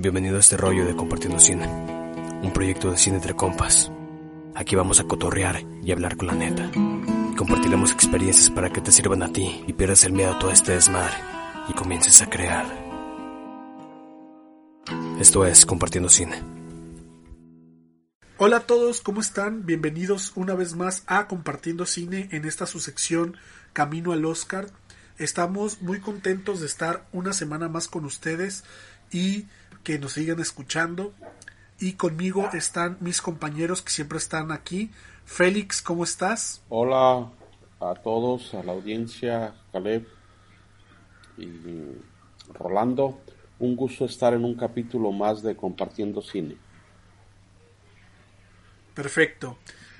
Bienvenido a este rollo de Compartiendo Cine, un proyecto de cine entre compas. Aquí vamos a cotorrear y hablar con la neta. Compartiremos experiencias para que te sirvan a ti y pierdas el miedo a todo este desmadre y comiences a crear. Esto es Compartiendo Cine. Hola a todos, ¿cómo están? Bienvenidos una vez más a Compartiendo Cine en esta su sección Camino al Oscar. Estamos muy contentos de estar una semana más con ustedes y que nos sigan escuchando. Y conmigo están mis compañeros que siempre están aquí. Félix, ¿cómo estás? Hola a todos, a la audiencia, Caleb y Rolando. Un gusto estar en un capítulo más de Compartiendo Cine. Perfecto.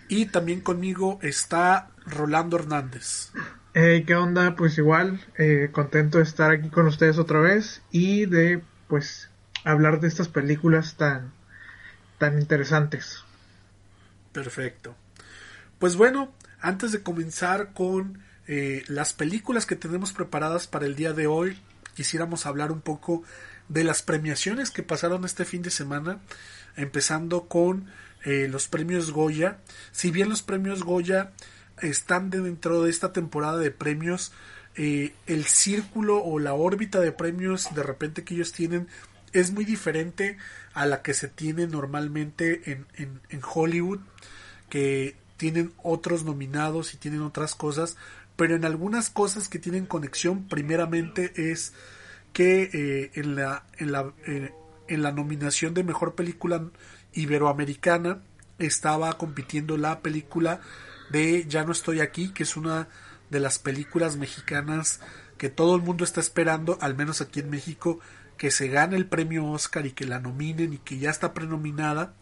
Y también conmigo está Rolando Hernández. Hey, ¿qué onda? Pues igual, eh, contento de estar aquí con ustedes otra vez y de, pues, hablar de estas películas tan, tan interesantes. Perfecto. Pues bueno, antes de comenzar con eh, las películas que tenemos preparadas para el día de hoy, quisiéramos hablar un poco de las premiaciones que pasaron este fin de semana, empezando con eh, los premios Goya. Si bien los premios Goya están dentro de esta temporada de premios, eh, el círculo o la órbita de premios de repente que ellos tienen es muy diferente a la que se tiene normalmente en, en, en Hollywood, que tienen otros nominados y tienen otras cosas, pero en algunas cosas que tienen conexión, primeramente es que eh, en, la, en, la, eh, en la nominación de mejor película iberoamericana estaba compitiendo la película de Ya no estoy aquí, que es una de las películas mexicanas que todo el mundo está esperando, al menos aquí en México, que se gane el premio Oscar y que la nominen y que ya está prenominada,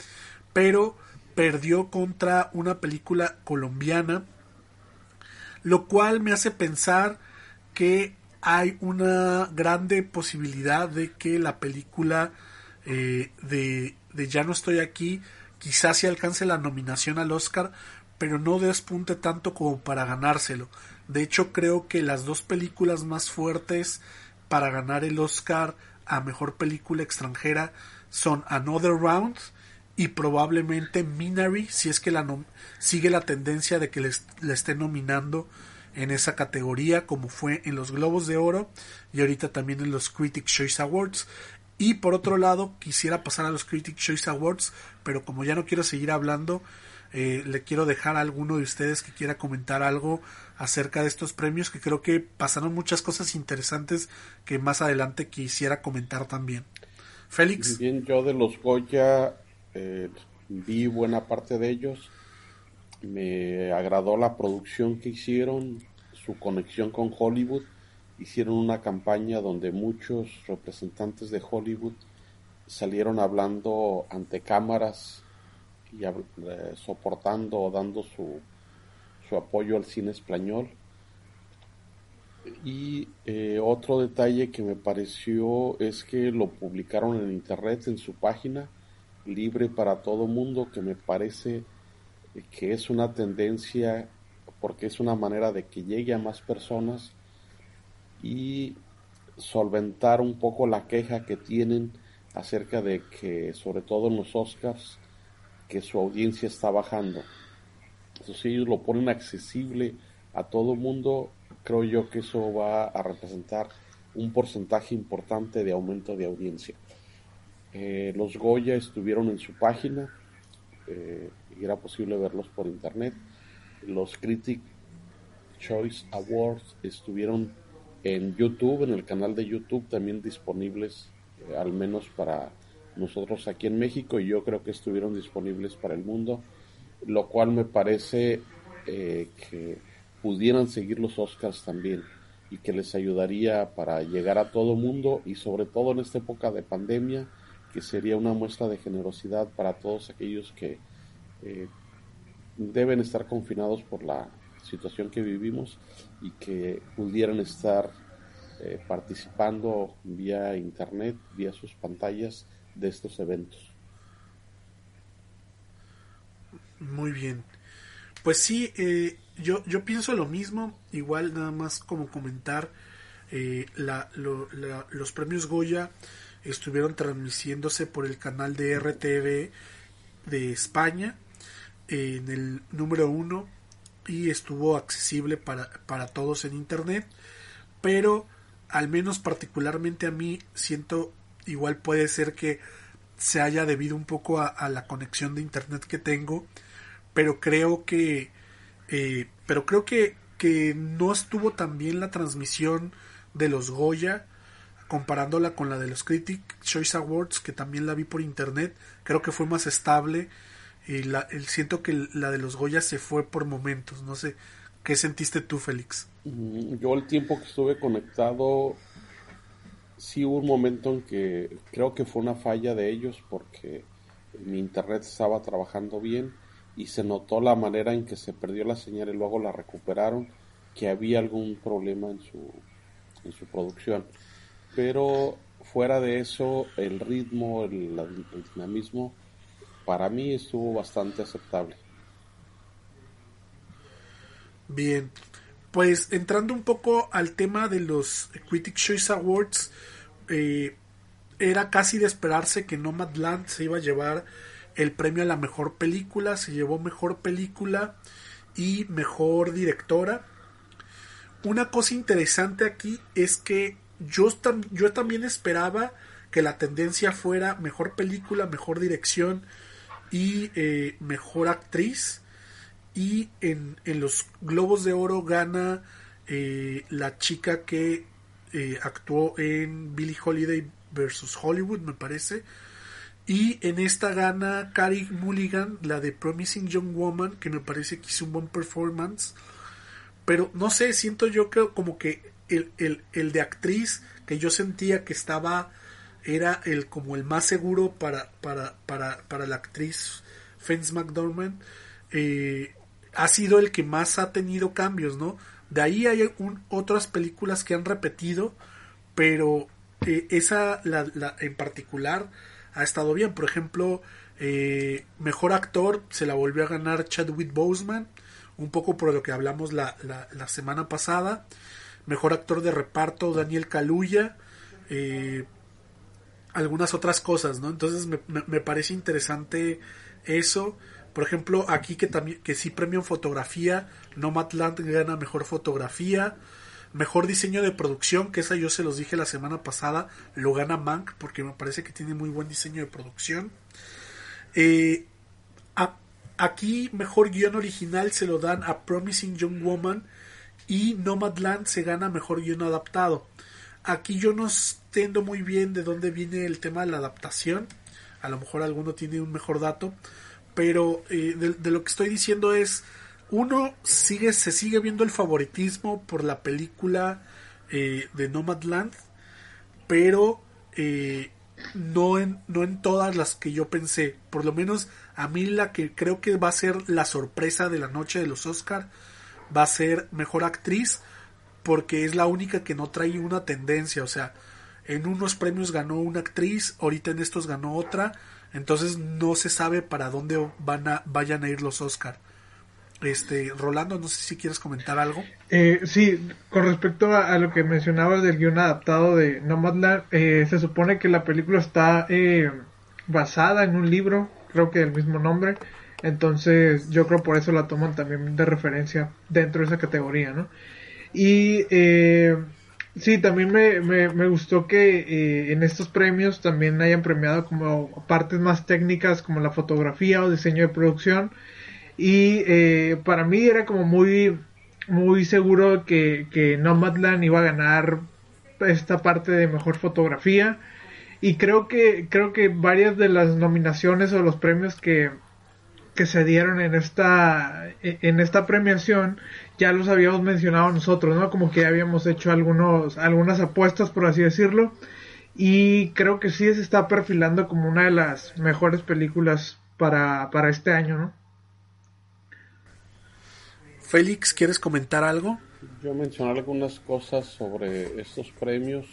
pero perdió contra una película colombiana, lo cual me hace pensar que hay una grande posibilidad de que la película eh, de, de Ya no estoy aquí quizás se alcance la nominación al Oscar, pero no despunte tanto como para ganárselo. De hecho, creo que las dos películas más fuertes para ganar el Oscar a mejor película extranjera son Another Round y probablemente Minari, si es que sigue la tendencia de que le, esté nominando en esa categoría, como fue en los Globos de Oro y ahorita también en los Critics Choice Awards. Y por otro lado, quisiera pasar a los Critics Choice Awards, pero como ya no quiero seguir hablando, eh, le quiero dejar a alguno de ustedes que quiera comentar algo acerca de estos premios, que creo que pasaron muchas cosas interesantes que más adelante quisiera comentar también. Félix. Bien, yo de los Goya eh, vi buena parte de ellos. Me agradó la producción que hicieron, su conexión con Hollywood. Hicieron una campaña donde muchos representantes de Hollywood salieron hablando ante cámaras y eh, soportando o dando su, su apoyo al cine español. Y eh, otro detalle que me pareció es que lo publicaron en internet, en su página, libre para todo mundo, que me parece que es una tendencia porque es una manera de que llegue a más personas y solventar un poco la queja que tienen acerca de que, sobre todo en los Oscars, que su audiencia está bajando. Si ellos lo ponen accesible a todo mundo, creo yo que eso va a representar un porcentaje importante de aumento de audiencia. Eh, los Goya estuvieron en su página eh, y era posible verlos por internet. Los Critic Choice Awards estuvieron en YouTube, en el canal de YouTube también disponibles, eh, al menos para nosotros aquí en México, y yo creo que estuvieron disponibles para el mundo, lo cual me parece eh, que pudieran seguir los Oscars también y que les ayudaría para llegar a todo mundo y sobre todo en esta época de pandemia que sería una muestra de generosidad para todos aquellos que eh, deben estar confinados por la situación que vivimos y que pudieran estar eh, participando vía internet, vía sus pantallas de estos eventos. Muy bien. Pues sí, eh, yo, yo pienso lo mismo, igual nada más como comentar, eh, la, los premios Goya estuvieron transmitiéndose por el canal de RTV de España en el número uno y estuvo accesible para, para todos en internet, pero al menos particularmente a mí siento igual puede ser que se haya debido un poco a la conexión de internet que tengo pero creo que eh, pero creo que, que no estuvo tan bien la transmisión de los Goya comparándola con la de los Critic Choice Awards que también la vi por internet. Creo que fue más estable y la, el, siento que la de los Goya se fue por momentos. No sé qué sentiste tú Félix mm, yo el tiempo que estuve conectado sí hubo un momento en que creo que fue una falla de ellos porque mi internet estaba trabajando bien y se notó la manera en que se perdió la señal y luego la recuperaron, que había algún problema en su, en su producción. Pero fuera de eso, el ritmo, el, dinamismo, para mí estuvo bastante aceptable. Bien, pues entrando un poco al tema de los Critics Choice Awards, eh, era casi de esperarse que Nomadland se iba a llevar el premio a la mejor película, se llevó mejor película y mejor directora. Una cosa interesante aquí es que yo, yo también esperaba que la tendencia fuera mejor película, mejor dirección y eh, mejor actriz. Y en, los Globos de Oro gana eh, la chica que eh, actuó en Billie Holiday versus Hollywood, me parece. Y en esta gana Carrie Mulligan, la de Promising Young Woman, que me parece que hizo un buen performance. Pero no sé, siento yo que como que el, el, de actriz que yo sentía que estaba era el como el más seguro para, para, para, para la actriz Fence McDormand eh, ha sido el que más ha tenido cambios, ¿no? De ahí hay otras películas que han repetido, pero eh, esa la, la, en particular ha estado bien. Por ejemplo, eh, mejor actor se la volvió a ganar Chadwick Boseman, un poco por lo que hablamos la, la, semana pasada. Mejor actor de reparto Daniel Kaluuya. Eh, algunas otras cosas, ¿no? Entonces me, me, parece interesante eso. Por ejemplo, aquí que también que sí premio en fotografía, Nomadland gana mejor fotografía. Mejor diseño de producción, que esa yo se los dije la semana pasada, lo gana Mank porque me parece que tiene muy buen diseño de producción. Eh, aquí mejor guion original se lo dan a Promising Young Woman y Nomadland se gana mejor guion adaptado. Aquí yo no entiendo muy bien de dónde viene el tema de la adaptación. A lo mejor alguno tiene un mejor dato. Pero eh, de, lo que estoy diciendo es uno sigue, se sigue viendo el favoritismo por la película eh, de Nomadland, pero eh, no, en, no en todas las que yo pensé. Por lo menos a mí la que creo que va a ser la sorpresa de la noche de los Oscar va a ser mejor actriz, porque es la única que no trae una tendencia. O sea, en unos premios ganó una actriz, ahorita en estos ganó otra, entonces no se sabe para dónde van a, vayan a ir los Oscar. Este, Rolando, no sé si quieres comentar algo. Eh, sí, con respecto a, lo que mencionabas del guion adaptado de Nomadland, eh, se supone que la película está eh, basada en un libro, creo que del mismo nombre, entonces yo creo por eso la toman también de referencia dentro de esa categoría, ¿no? Y eh, sí, también me, me, me gustó que eh, en estos premios también hayan premiado como partes más técnicas como la fotografía o diseño de producción y eh, para mí era como muy, muy seguro que, que Nomadland iba a ganar esta parte de mejor fotografía. Y creo que, creo que varias de las nominaciones o los premios que, que se dieron en esta, en esta premiación ya los habíamos mencionado nosotros, ¿no? Como que habíamos hecho algunos, algunas apuestas, por así decirlo. Y creo que sí se está perfilando como una de las mejores películas para, para este año, ¿no? Félix, ¿quieres comentar algo? Yo mencionar algunas cosas sobre estos premios.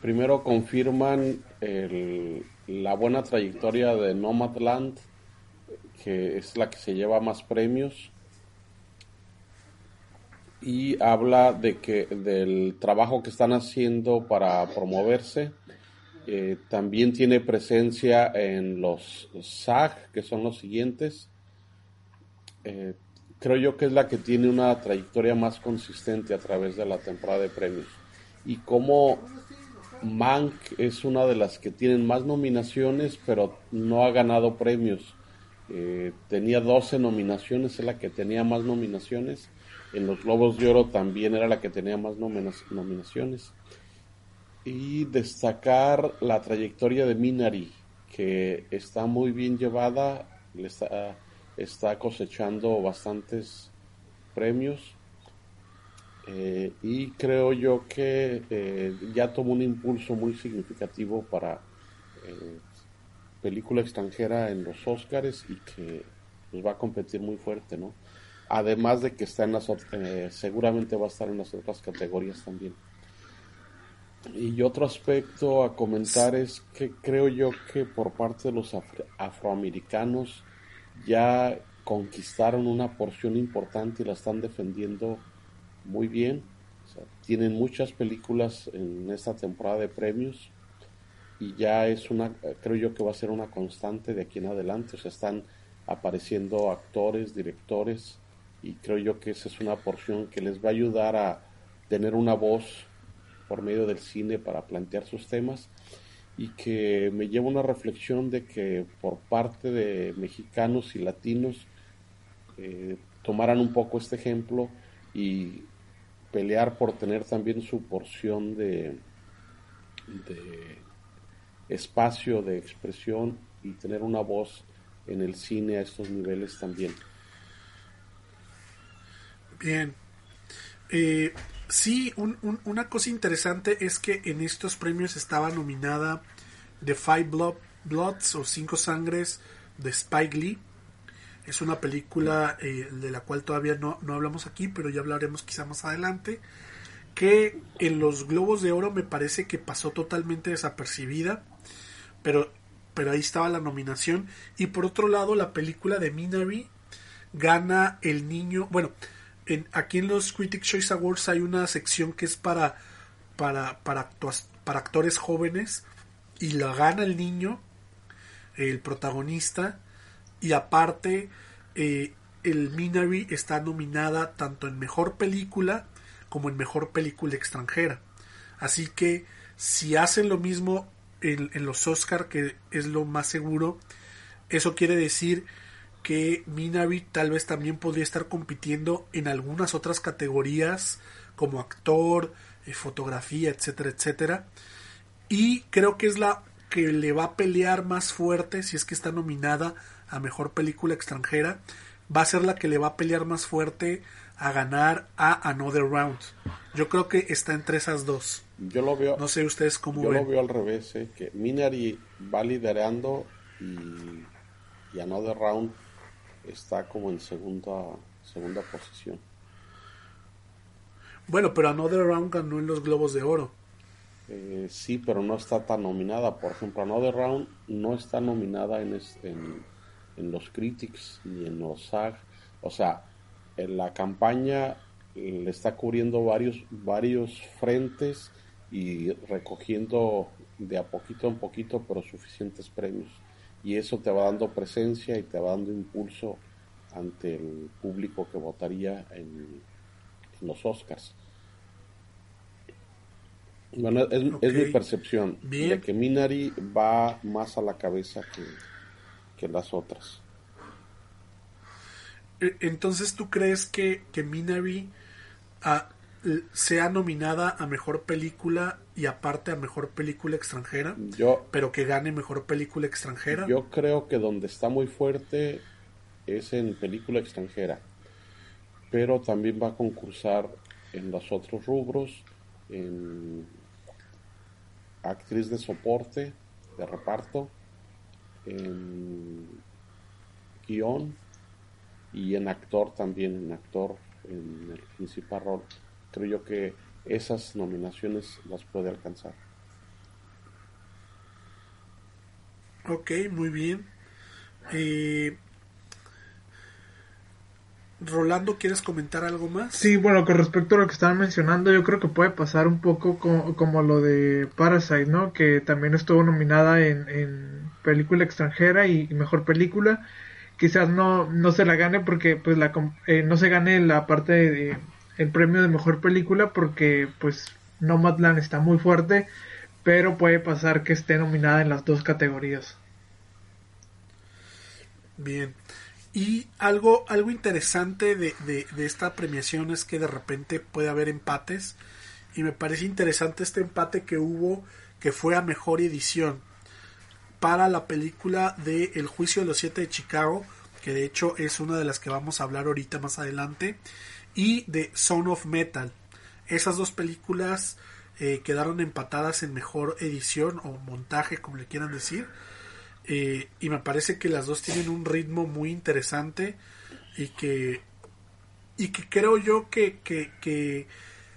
Primero confirman la buena trayectoria de Nomadland, que es la que se lleva más premios. Y habla de que del trabajo que están haciendo para promoverse. Eh, también tiene presencia en los SAG, que son los siguientes. Eh, creo yo que es la que tiene una trayectoria más consistente a través de la temporada de premios. Y como Mank es una de las que tienen más nominaciones, pero no ha ganado premios. Eh, tenía 12 nominaciones, es la que tenía más nominaciones. En los Globos de Oro también era la que tenía más nominaciones. Y destacar la trayectoria de Minari, que está muy bien llevada, le está está cosechando bastantes premios eh, y creo yo que eh, ya tomó un impulso muy significativo para eh, película extranjera en los Oscars y que pues, va a competir muy fuerte, ¿no? Además de que está en las seguramente va a estar en las otras categorías también. Y otro aspecto a comentar es que creo yo que por parte de los afroamericanos ya conquistaron una porción importante y la están defendiendo muy bien. tienen muchas películas en esta temporada de premios y ya es una, creo yo que va a ser una constante de aquí en adelante. O sea, están apareciendo actores, directores y creo yo que esa es una porción que les va a ayudar a tener una voz por medio del cine para plantear sus temas y que me lleva una reflexión de que por parte de mexicanos y latinos eh, tomaran un poco este ejemplo y pelear por tener también su porción de, de espacio de expresión y tener una voz en el cine a estos niveles también. Bien. Eh, Sí, una cosa interesante es que en estos premios estaba nominada The Five Bloods o Cinco Sangres de Spike Lee. Es una película eh, de la cual todavía no, no hablamos aquí, pero ya hablaremos quizá más adelante. Que en los Globos de Oro me parece que pasó totalmente desapercibida, pero, pero ahí estaba la nominación. Y por otro lado, la película de Minari gana el niño. Bueno, aquí en los Critics Choice Awards hay una sección que es para, para, para, para actores jóvenes y la gana el niño, el protagonista, y aparte eh, el Minari está nominada tanto en mejor película como en mejor película extranjera. Así que si hacen lo mismo en, en los Oscar, que es lo más seguro, eso quiere decir que Minari tal vez también podría estar compitiendo en algunas otras categorías como actor, eh, fotografía, etcétera, etcétera. Y creo que es la que le va a pelear más fuerte si es que está nominada a mejor película extranjera. Va a ser la que le va a pelear más fuerte a ganar a Another Round. Yo creo que está entre esas dos. Yo lo veo. No sé ustedes cómo yo lo veo al revés, eh, que Minari va liderando y, y Another Round está como en segunda, segunda posición. Bueno, pero Another Round ganó en los Globos de Oro. Eh, sí, pero no está tan nominada. Por ejemplo, Another Round no está nominada en, en, los Critics ni en los SAG. O sea, en la campaña le está cubriendo varios, varios frentes y recogiendo de a poquito en poquito, pero suficientes premios y eso te va dando presencia y te va dando impulso ante el público que votaría en, los Oscars. Bueno, es, mi percepción de que Minari va más a la cabeza que, que las otras. E, entonces, ¿tú crees que, que Minari ah, sea nominada a mejor película y aparte a mejor película extranjera, yo, pero que gane mejor película extranjera. Yo creo que donde está muy fuerte es en película extranjera, pero también va a concursar en los otros rubros, en, actriz de soporte, de reparto, en guion y en actor también, en actor en el principal rol. Creo yo que esas nominaciones las puede alcanzar. Ok, muy bien. Eh, Rolando, ¿quieres comentar algo más? Sí, bueno, con respecto a lo que estaban mencionando, yo creo que puede pasar un poco como, lo de Parasite, ¿no? Que también estuvo nominada en, película extranjera y, mejor película. Quizás no, no se la gane porque pues la, eh, no se gane la parte de, el premio de mejor película porque pues Nomadland está muy fuerte, pero puede pasar que esté nominada en las dos categorías. Bien. Y algo, algo interesante de, de, esta premiación es que de repente puede haber empates. Y me parece interesante este empate que hubo, que fue a mejor edición para la película de El juicio de los siete de Chicago, que de hecho es una de las que vamos a hablar ahorita más adelante, y de Son of Metal. Esas dos películas eh, quedaron empatadas en mejor edición o montaje, como le quieran decir. Eh, y me parece que las dos tienen un ritmo muy interesante y que y que creo yo que, que,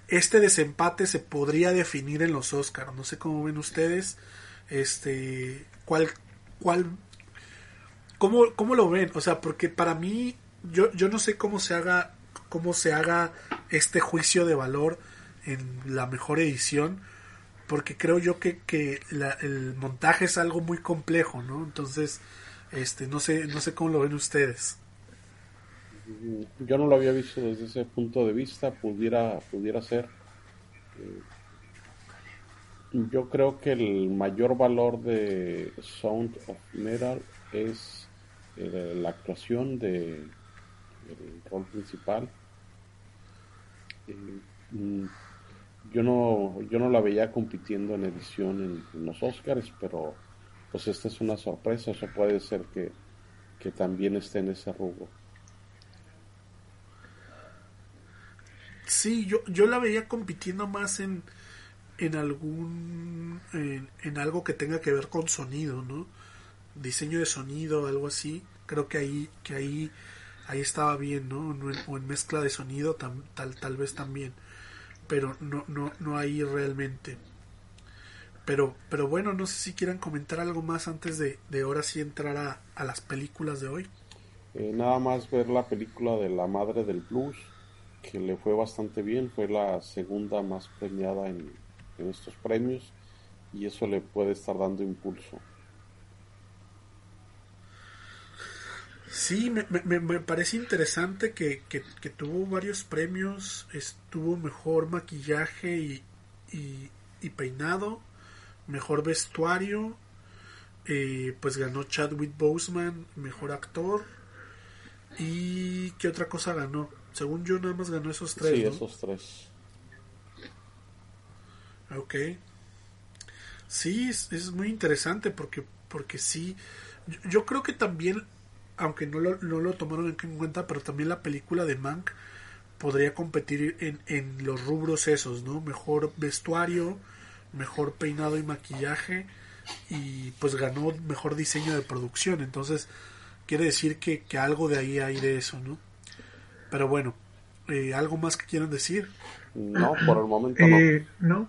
este desempate se podría definir en los Oscars. No sé cómo ven ustedes. Este. ¿Cuál. cuál cómo, cómo lo ven? O sea, porque para mí. Yo, yo no sé cómo se haga. Cómo se haga este juicio de valor en la mejor edición porque creo yo que, que el montaje es algo muy complejo, ¿no? Entonces, este, no sé, no sé cómo lo ven ustedes. Yo no lo había visto desde ese punto de vista, pudiera, pudiera ser. Eh, yo creo que el mayor valor de Sound of Metal es eh, la actuación de el rol principal. Eh, mm, yo no, yo no la veía compitiendo en edición en, los Oscars, pero pues esta es una sorpresa, eso puede ser que, también esté en ese rubro. Sí, yo, yo la veía compitiendo más en, en algún en, algo que tenga que ver con sonido, ¿no? Diseño de sonido, algo así. Creo que ahí que ahí ahí estaba bien, ¿no? O en, mezcla de sonido tal tal vez también pero no, no, no hay realmente. Pero, pero bueno, no sé si quieran comentar algo más antes de, de ahora sí entrar a, a las películas de hoy. Eh, nada más ver la película de La Madre del Blues, que le fue bastante bien, fue la segunda más premiada en, en estos premios y eso le puede estar dando impulso. Sí, me, me, parece interesante que, que, tuvo varios premios, estuvo mejor maquillaje y, y, peinado, mejor vestuario, eh, pues ganó Chadwick Boseman, mejor actor, y ¿qué otra cosa ganó? Según yo nada más ganó esos tres. Sí, esos tres. Ok. Sí, es, es, muy interesante porque, porque sí, yo creo que también aunque no lo, no lo tomaron en cuenta, pero también la película de Mank podría competir en, en los rubros esos, ¿no? Mejor vestuario, mejor peinado y maquillaje y pues ganó mejor diseño de producción. Entonces quiere decir que, que algo de ahí hay de eso, ¿no? Pero bueno, eh, ¿algo más que quieran decir? No, por el momento no. Eh, no.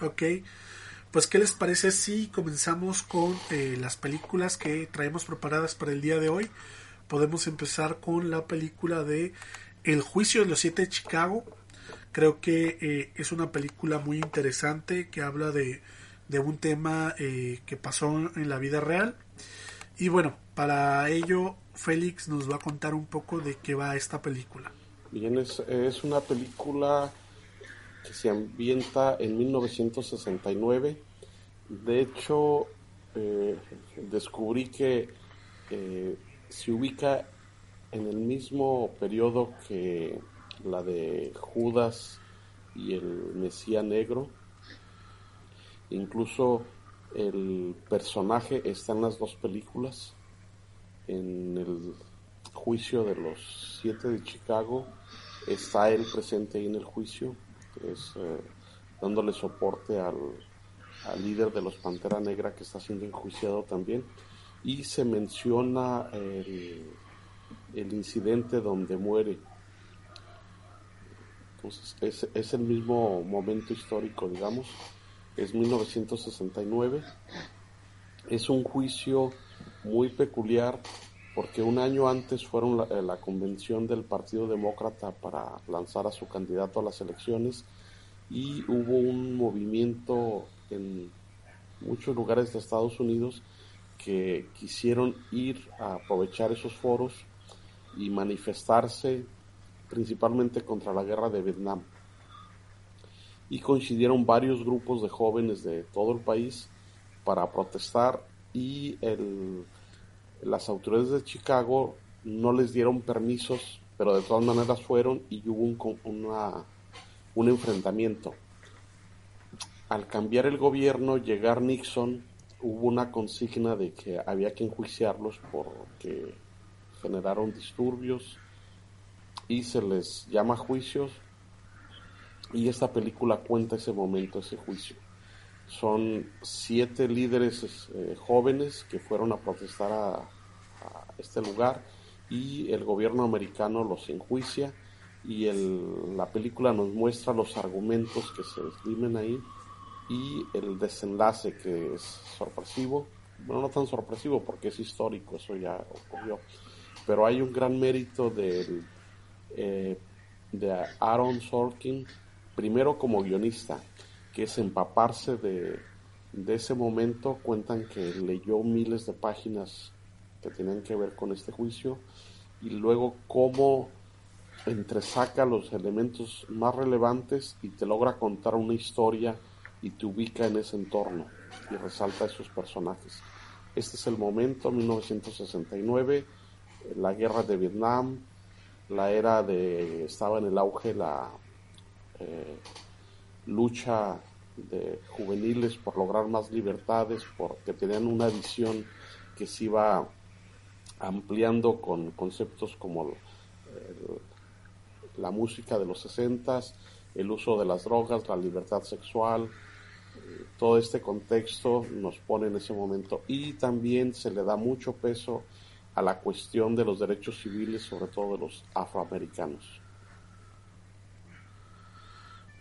Ok. Pues, ¿qué les parece si comenzamos con eh, las películas que traemos preparadas para el día de hoy? Podemos empezar con la película de El juicio de los siete de Chicago. Creo que eh, es una película muy interesante que habla de, un tema eh, que pasó en la vida real. Y bueno, para ello Félix nos va a contar un poco de qué va esta película. Bien, es, es una película que se ambienta en 1969. De hecho, eh, descubrí que eh, se ubica en el mismo periodo que la de Judas y el Mesías Negro. Incluso el personaje está en las dos películas. En el juicio de los siete de Chicago está él presente ahí en el juicio es eh, dándole soporte al, líder de los Pantera Negra que está siendo enjuiciado también. Y se menciona el, incidente donde muere. Es, es el mismo momento histórico, digamos. Es 1969. Es un juicio muy peculiar porque un año antes fueron la, la, convención del Partido Demócrata para lanzar a su candidato a las elecciones y hubo un movimiento en muchos lugares de Estados Unidos que quisieron ir a aprovechar esos foros y manifestarse principalmente contra la guerra de Vietnam. Y coincidieron varios grupos de jóvenes de todo el país para protestar y el, las autoridades de Chicago no les dieron permisos, pero de todas maneras fueron y hubo un, enfrentamiento. Al cambiar el gobierno, llegar Nixon, hubo una consigna de que había que enjuiciarlos porque generaron disturbios y se les llama juicios y esta película cuenta ese momento, ese juicio. Son siete líderes eh, jóvenes que fueron a protestar a, este lugar y el gobierno americano los enjuicia y el, la película nos muestra los argumentos que se esgrimen ahí y el desenlace que es sorpresivo, bueno no tan sorpresivo porque es histórico, eso ya ocurrió, pero hay un gran mérito del, eh, de Aaron Sorkin, primero como guionista, que es empaparse de, de ese momento, cuentan que leyó miles de páginas que tenían que ver con este juicio y luego cómo entresaca los elementos más relevantes y te logra contar una historia y te ubica en ese entorno y resalta esos personajes. Este es el momento, 1969, la guerra de Vietnam, la era de, estaba en el auge la eh, lucha de juveniles por lograr más libertades, porque tenían una visión que se iba ampliando con conceptos como el, la música de los sesentas, el uso de las drogas, la libertad sexual, todo este contexto nos pone en ese momento y también se le da mucho peso a la cuestión de los derechos civiles, sobre todo de los afroamericanos.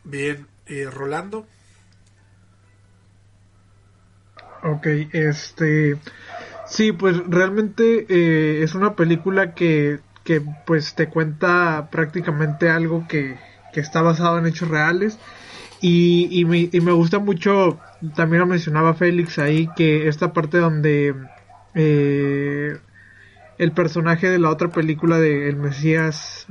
Bien, eh, Rolando. Ok, este, sí, pues realmente eh, es una película que que pues te cuenta prácticamente algo que, está basado en hechos reales. Y, y, me, y, me, gusta mucho, también lo mencionaba Félix ahí, que esta parte donde eh, el personaje de la otra película de El Mesías,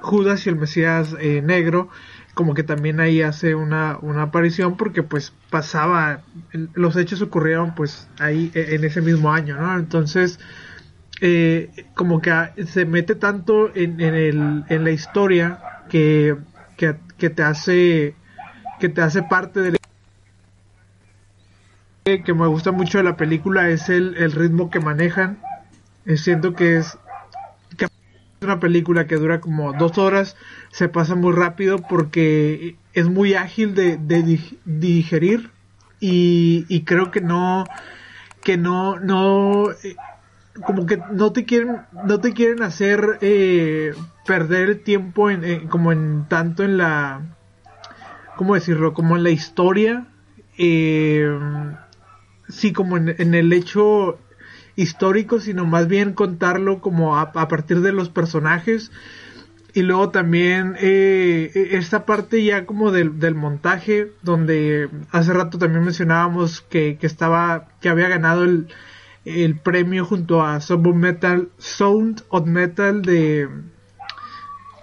Judas y el Mesías eh, Negro, como que también ahí hace una, una aparición porque pues pasaba, los hechos ocurrieron pues ahí e, en ese mismo año, ¿no? Entonces, eh, como que se mete tanto en, el, en la historia que, que, te hace que te hace parte de la que me gusta mucho de la película es el, el ritmo que manejan eh, siento que es que una película que dura como dos horas se pasa muy rápido porque es muy ágil de, digerir y, y creo que no que no no eh, como que no te quieren no te quieren hacer eh, perder el tiempo en, como en tanto en la cómo decirlo como en la historia eh, sí como en, el hecho histórico sino más bien contarlo como a, partir de los personajes y luego también eh, esta parte ya como del, del, montaje donde hace rato también mencionábamos que, que estaba que había ganado el el premio junto a Sound Metal, Sound of Metal de,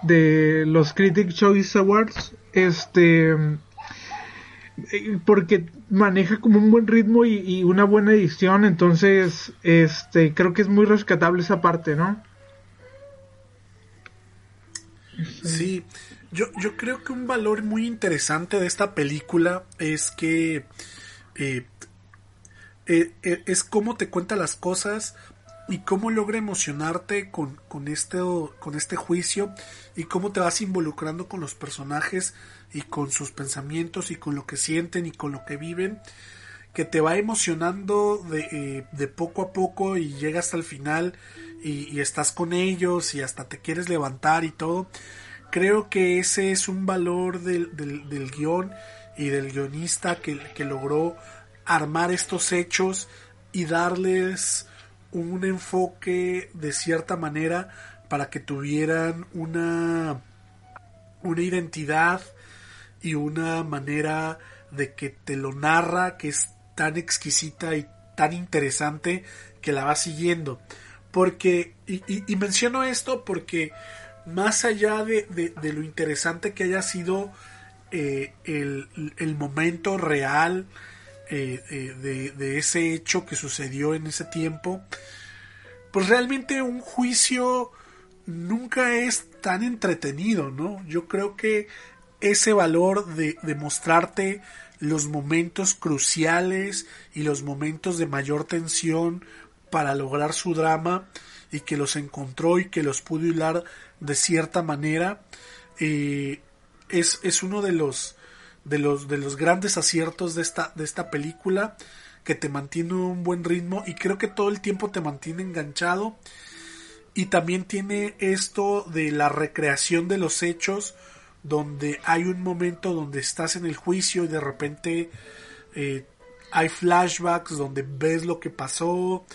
de los Critic Choice Awards. Este porque maneja como un buen ritmo y, una buena edición, entonces este creo que es muy rescatable esa parte, ¿no? Sí, yo, yo creo que un valor muy interesante de esta película es que eh, eh, eh, es cómo te cuenta las cosas y cómo logra emocionarte con, con, este, con este juicio y cómo te vas involucrando con los personajes y con sus pensamientos y con lo que sienten y con lo que viven que te va emocionando de, eh, poco a poco y llegas hasta el final y, estás con ellos y hasta te quieres levantar y todo. Creo que ese es un valor del, del, guion y del guionista que, que logró armar estos hechos y darles un enfoque de cierta manera para que tuvieran una, una identidad y una manera de que te lo narra que es tan exquisita y tan interesante que la va siguiendo. Porque, y, menciono esto porque más allá de, lo interesante que haya sido eh, el, momento real eh, eh, de, de, ese hecho que sucedió en ese tiempo, pues realmente un juicio nunca es tan entretenido, ¿no? Yo creo que ese valor de, de mostrarte los momentos cruciales y los momentos de mayor tensión para lograr su drama y que los encontró y que los pudo hilar de cierta manera eh, es, es, uno de los de los de los grandes aciertos de esta de esta película que te mantiene un buen ritmo y creo que todo el tiempo te mantiene enganchado. Y también tiene esto de la recreación de los hechos donde hay un momento donde estás en el juicio y de repente eh, hay flashbacks donde ves lo que pasó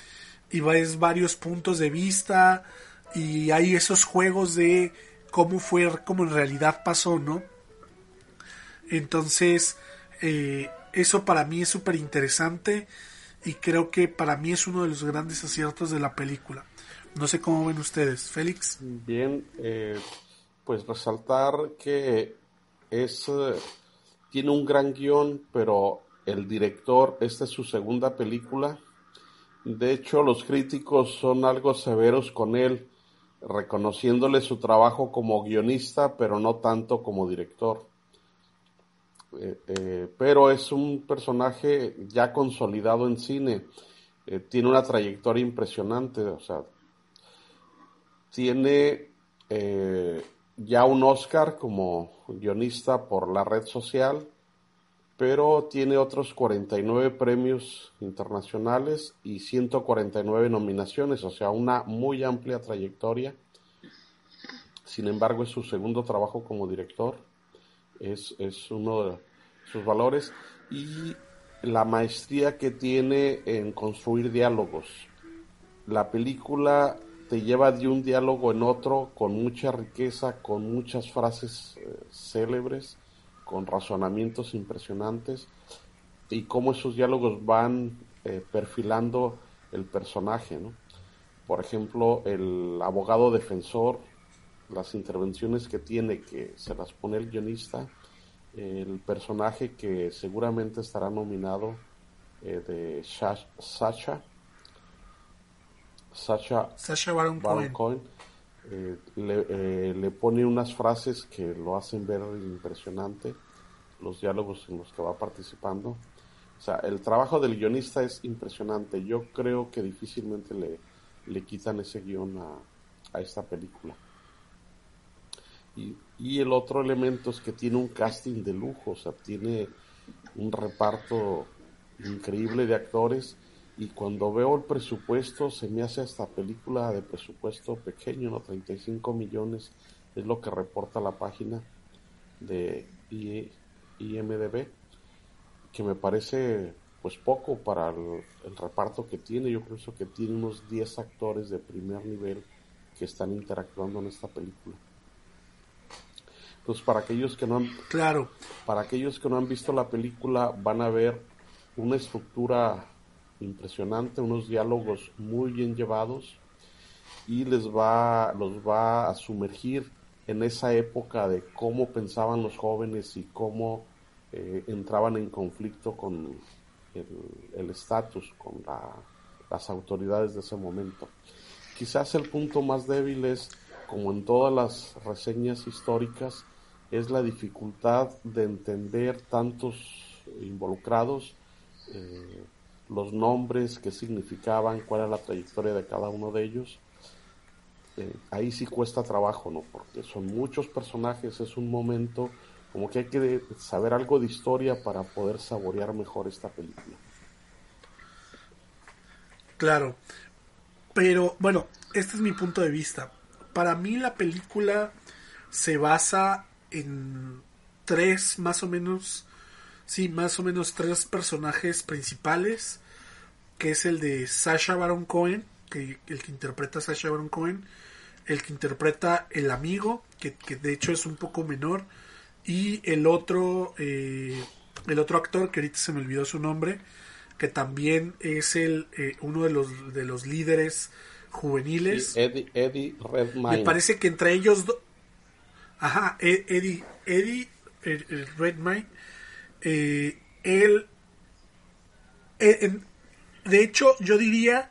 y ves varios puntos de vista y hay esos juegos de cómo fue, cómo en realidad pasó, ¿no? Entonces, eh, eso para mí es súper interesante y creo que para mí es uno de los grandes aciertos de la película. No sé cómo ven ustedes, Félix. Bien, eh, pues resaltar que es eh, tiene un gran guion, pero el director, esta es su segunda película. De hecho, los críticos son algo severos con él, reconociéndole su trabajo como guionista, pero no tanto como director. Eh, eh, pero es un personaje ya consolidado en cine. tiene una trayectoria impresionante, o sea, tiene ya un Oscar como guionista por la red social, pero tiene otros 49 premios internacionales y 149 nominaciones, o sea, una muy amplia trayectoria. Sin embargo, es su segundo trabajo como director, es, es uno de sus valores y la maestría que tiene en construir diálogos. La película te lleva de un diálogo en otro con mucha riqueza, con muchas frases eh, célebres, con razonamientos impresionantes y cómo esos diálogos van eh, perfilando el personaje. ¿no? Por ejemplo, el abogado defensor, las intervenciones que tiene, que se las pone el guionista, el personaje que seguramente estará nominado eh, de Sasha Sasha, Baron, Cohen, eh, eh, le, pone unas frases que lo hacen ver impresionante, los diálogos en los que va participando. O sea, el trabajo del guionista es impresionante. Yo creo que difícilmente le, le quitan ese guion a, a esta película. Y, y, el otro elemento es que tiene un casting de lujo, o sea, tiene un reparto increíble de actores y cuando veo el presupuesto se me hace esta película de presupuesto pequeño, ¿no? 35 millones es lo que reporta la página de IMDB, que me parece pues poco para el, reparto que tiene, yo creo que tiene unos 10 actores de primer nivel que están interactuando en esta película. Entonces, para aquellos que no han, claro. para aquellos que no han visto la película, van a ver una estructura impresionante, unos diálogos muy bien llevados y les va, los va a sumergir en esa época de cómo pensaban los jóvenes y cómo eh, entraban en conflicto con el estatus, con las autoridades de ese momento. Quizás el punto más débil es, como en todas las reseñas históricas, es la dificultad de entender tantos involucrados, eh, los nombres, qué significaban, cuál era la trayectoria de cada uno de ellos. Eh, ahí sí cuesta trabajo, ¿no? Porque son muchos personajes, es un momento como que hay que saber algo de historia para poder saborear mejor esta película. Claro, pero bueno, este es mi punto de vista. Para mí la película se basa en tres, más o menos, sí, más o menos tres personajes principales, que es el de Sasha Baron Cohen, que el que interpreta a Sasha Baron Cohen, el que interpreta el amigo, que, de hecho es un poco menor, y el otro, eh, el otro actor, que ahorita se me olvidó su nombre, que también es el eh, uno de los de los líderes juveniles. Eddie, Eddie Redmayne. Me parece que entre ellos. Ajá, e, Eddie, Eddie Redmayne, eh, él, eh, de hecho, yo diría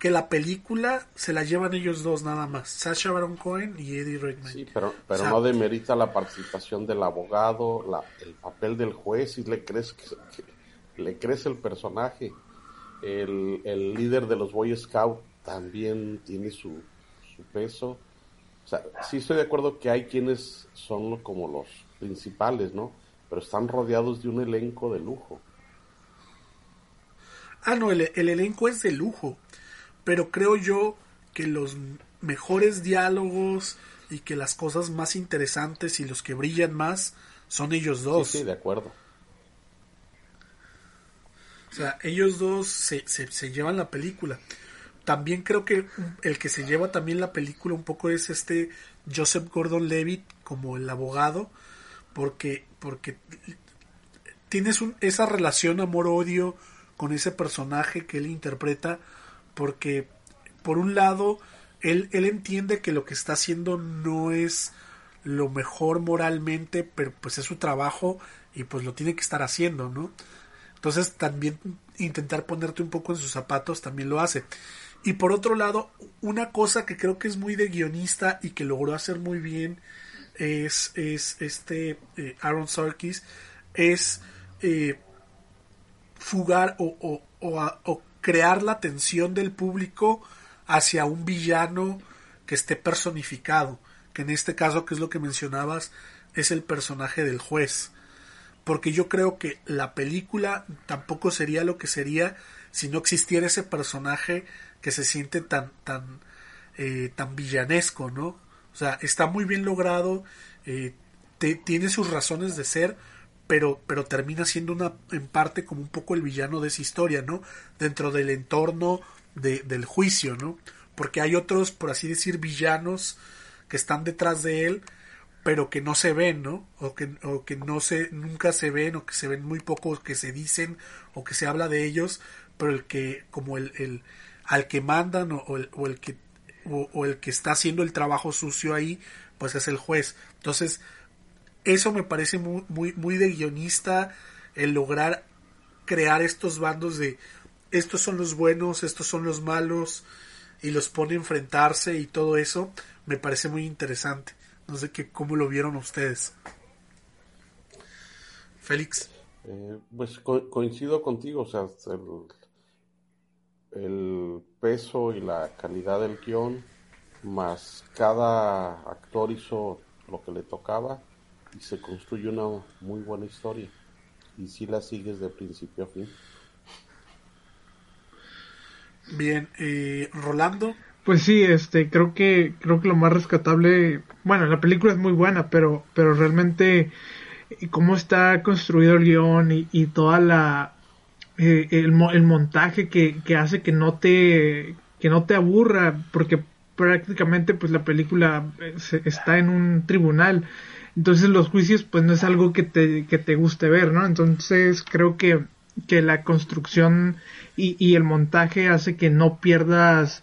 que la película se la llevan ellos dos nada más, Sasha Baron Cohen y Eddie Redmayne. Sí, pero, pero no demerita la participación del abogado, la, el papel del juez y le crees que, le crece el personaje. El, el, líder de los Boy Scouts también tiene su, su peso. O sea, sí estoy de acuerdo que hay quienes son como los principales, ¿no? Pero están rodeados de un elenco de lujo. Ah, no, el, elenco es de lujo. Pero creo yo que los mejores diálogos y que las cosas más interesantes y los que brillan más son ellos dos. Sí, sí, de acuerdo. O sea, ellos dos se, se, se, llevan la película. También creo que el que se lleva también la película un poco es este Joseph Gordon Levitt como el abogado, porque, porque tienes esa relación amor-odio con ese personaje que él interpreta, porque por un lado, él, él entiende que lo que está haciendo no es lo mejor moralmente, pero pues es su trabajo y pues lo tiene que estar haciendo, ¿no? Entonces también intentar ponerte un poco en sus zapatos también lo hace. Y por otro lado, una cosa que creo que es muy de guionista y que logró hacer muy bien es, es este eh, Aaron Sarkis es eh, fugar o, o, crear la atención del público hacia un villano que esté personificado, que en este caso, que es lo que mencionabas, es el personaje del juez. Porque yo creo que la película tampoco sería lo que sería si no existiera ese personaje que se siente tan, tan, eh, tan villanesco, ¿no? O sea, está muy bien logrado, eh, tiene sus razones de ser, pero, pero termina siendo una, en parte como un poco el villano de esa historia, ¿no? Dentro del entorno de, del juicio, ¿no? Porque hay otros, por así decir, villanos que están detrás de él, pero que no se ven, ¿no? O que, o que no se, nunca se ven, o que se ven muy pocos, que se dicen, o que se habla de ellos, pero el que, como el, el al que mandan, o, el, o el que o, el que está haciendo el trabajo sucio ahí, pues es el juez. Entonces, eso me parece muy, muy, muy de guionista, el lograr crear estos bandos de estos son los buenos, estos son los malos, y los pone a enfrentarse y todo eso, me parece muy interesante. No sé qué, cómo lo vieron ustedes. Félix. Eh, pues coincido contigo, o sea, el peso y la calidad del guion, más cada actor hizo lo que le tocaba y se construye una muy buena historia. Y si la sigues de principio a fin. Bien, eh, Rolando. Pues sí, este, creo que, creo que lo más rescatable, bueno, la película es muy buena, pero, pero realmente cómo está construido el guion y, y toda la, eh, el, el, montaje que, que, hace que no te que no te aburra porque prácticamente pues la película eh, está en un tribunal. Entonces los juicios pues no es algo que te, que te guste ver no entonces creo que, que la construcción y, y el montaje hace que no pierdas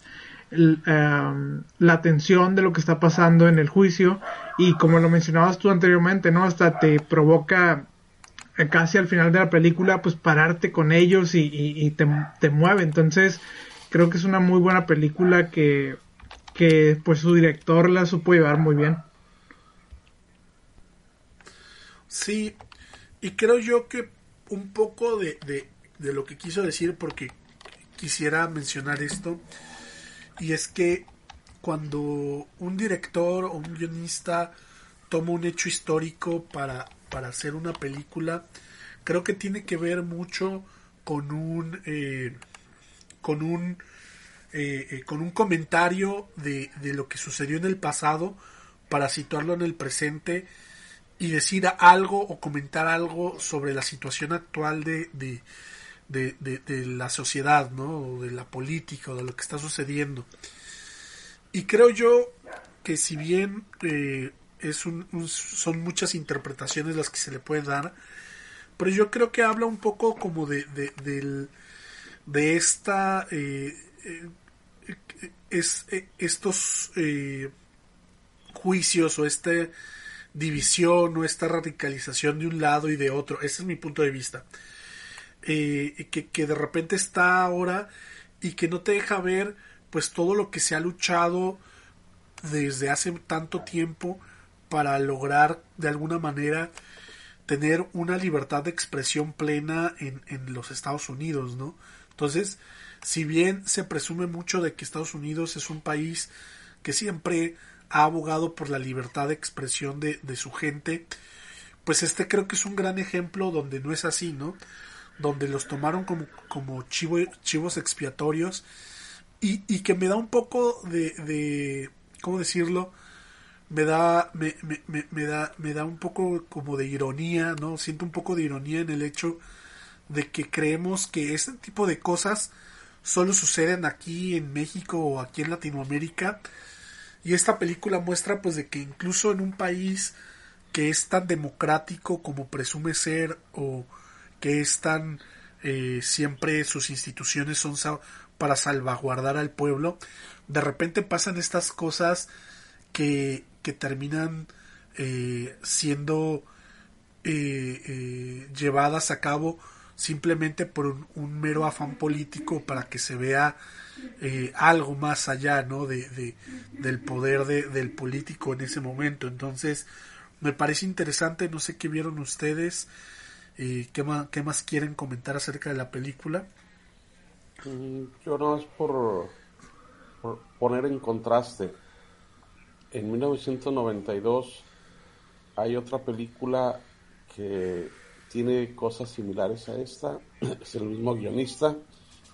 la atención de lo que está pasando en el juicio. Y como lo mencionabas tú anteriormente no hasta te provoca casi al final de la película, pues pararte con ellos y, te, mueve. Entonces, creo que es una muy buena película que, que pues su director la supo llevar muy bien. Sí, y creo yo que un poco de, de, de lo que quiso decir, porque quisiera mencionar esto, y es que cuando un director o un guionista toma un hecho histórico para para hacer una película, creo que tiene que ver mucho con un eh, con un eh, eh, con un comentario de, de, lo que sucedió en el pasado para situarlo en el presente y decir algo o comentar algo sobre la situación actual de, de, de la sociedad, ¿no? O de la política o de lo que está sucediendo. Y creo yo que si bien eh, es un, son muchas interpretaciones las que se le pueden dar, pero yo creo que habla un poco como de, de, del, de esta... Eh, eh, es, estos juicios o esta división o esta radicalización de un lado y de otro. Ese es mi punto de vista. que, que de repente está ahora y que no te deja ver pues todo lo que se ha luchado desde hace tanto tiempo para lograr de alguna manera tener una libertad de expresión plena en, en los Estados Unidos, ¿no? Entonces, si bien se presume mucho de que Estados Unidos es un país que siempre ha abogado por la libertad de expresión de, de su gente, pues este creo que es un gran ejemplo donde no es así, ¿no? Donde los tomaron como, como chivos expiatorios y, y que me da un poco de, de ¿cómo decirlo? Me da, me, me, me, da, me da un poco como de ironía, ¿no? Siento un poco de ironía en el hecho de que creemos que este tipo de cosas solo suceden aquí en México o aquí en Latinoamérica. Y esta película muestra pues de que incluso en un país que es tan democrático como presume ser o que es tan eh, siempre sus instituciones son para salvaguardar al pueblo, de repente pasan estas cosas que, que terminan eh, siendo eh, eh, llevadas a cabo simplemente por un, mero afán político para que se vea algo más allá ¿no? de, del poder del político en ese momento. Entonces, me parece interesante, no sé qué vieron ustedes, qué, más, qué más quieren comentar acerca de la película. Mm, yo no es por, poner en contraste. En 1992 hay otra película que tiene cosas similares a esta. Es el mismo guionista.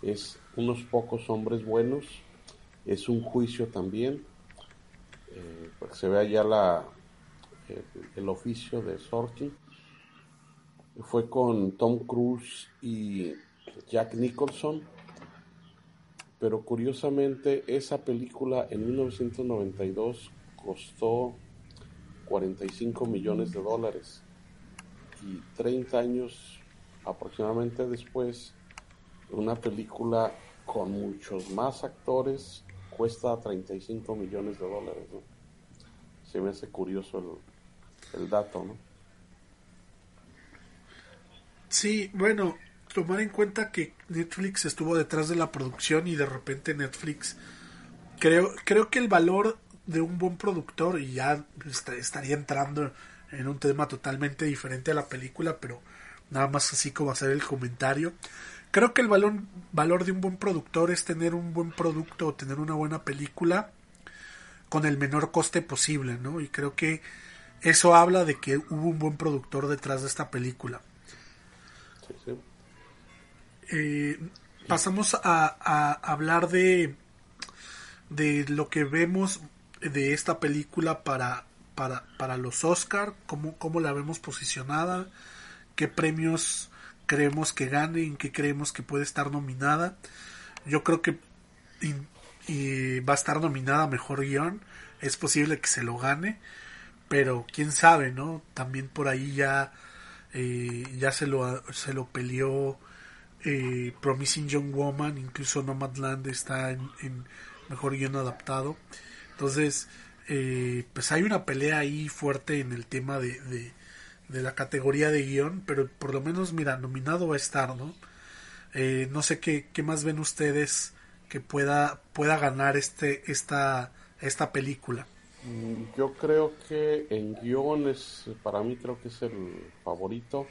Es unos pocos hombres buenos. Es un juicio también. Eh, se ve allá la, el, oficio de Sorkin. Fue con Tom Cruise y Jack Nicholson pero curiosamente esa película en 1992 costó 45 millones de dólares y 30 años aproximadamente después una película con muchos más actores cuesta 35 millones de dólares. Se me hace curioso el, el dato, ¿no? Sí, bueno, tomar en cuenta que Netflix estuvo detrás de la producción y de repente Netflix creo creo que el valor de un buen productor y ya estaría entrando en un tema totalmente diferente a la película pero nada más así como hacer el comentario. Creo que el valor valor de un buen productor es tener un buen producto o tener una buena película con el menor coste posible no y creo que eso habla de que hubo un buen productor detrás de esta película. Sí, sí. Eh, pasamos a, hablar de, de lo que vemos de esta película para, para, para los Oscar, cómo, cómo la vemos posicionada, qué premios creemos que gane, en qué creemos que puede estar nominada. Yo creo que y, va a estar nominada mejor guion, es posible que se lo gane, pero quién sabe, ¿no? También por ahí ya, eh, ya se lo, se lo peleó eh, Promising Young Woman, incluso Nomadland está en, mejor guion adaptado. Entonces, eh, pues hay una pelea ahí fuerte en el tema de, de, la categoría de guion, pero por lo menos, mira, nominado va a estar, ¿no? Eh, no sé qué, qué más ven ustedes que pueda, pueda ganar este, esta, esta película. Mm, yo creo que en guion es, para mí creo que es el favorito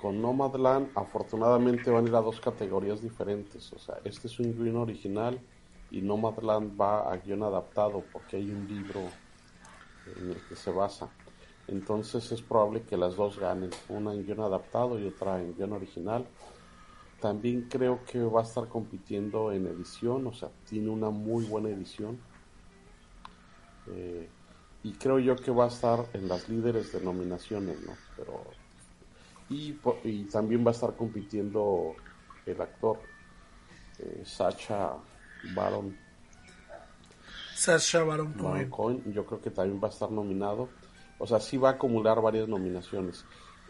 con Nomadland afortunadamente van a ir a dos categorías diferentes. O sea, este es un guion original y Nomadland va a guion adaptado porque hay un libro en el que se basa. Entonces es probable que las dos ganen, una en guion adaptado y otra en guion original. También creo que va a estar compitiendo en edición, o sea, tiene una muy buena edición. Eh, y creo yo que va a estar en las líderes de nominaciones, ¿no? Pero y, y también va a estar compitiendo el actor eh, Sacha Baron. Sacha Baron Cohen. Yo creo que también va a estar nominado. O sea, sí va a acumular varias nominaciones.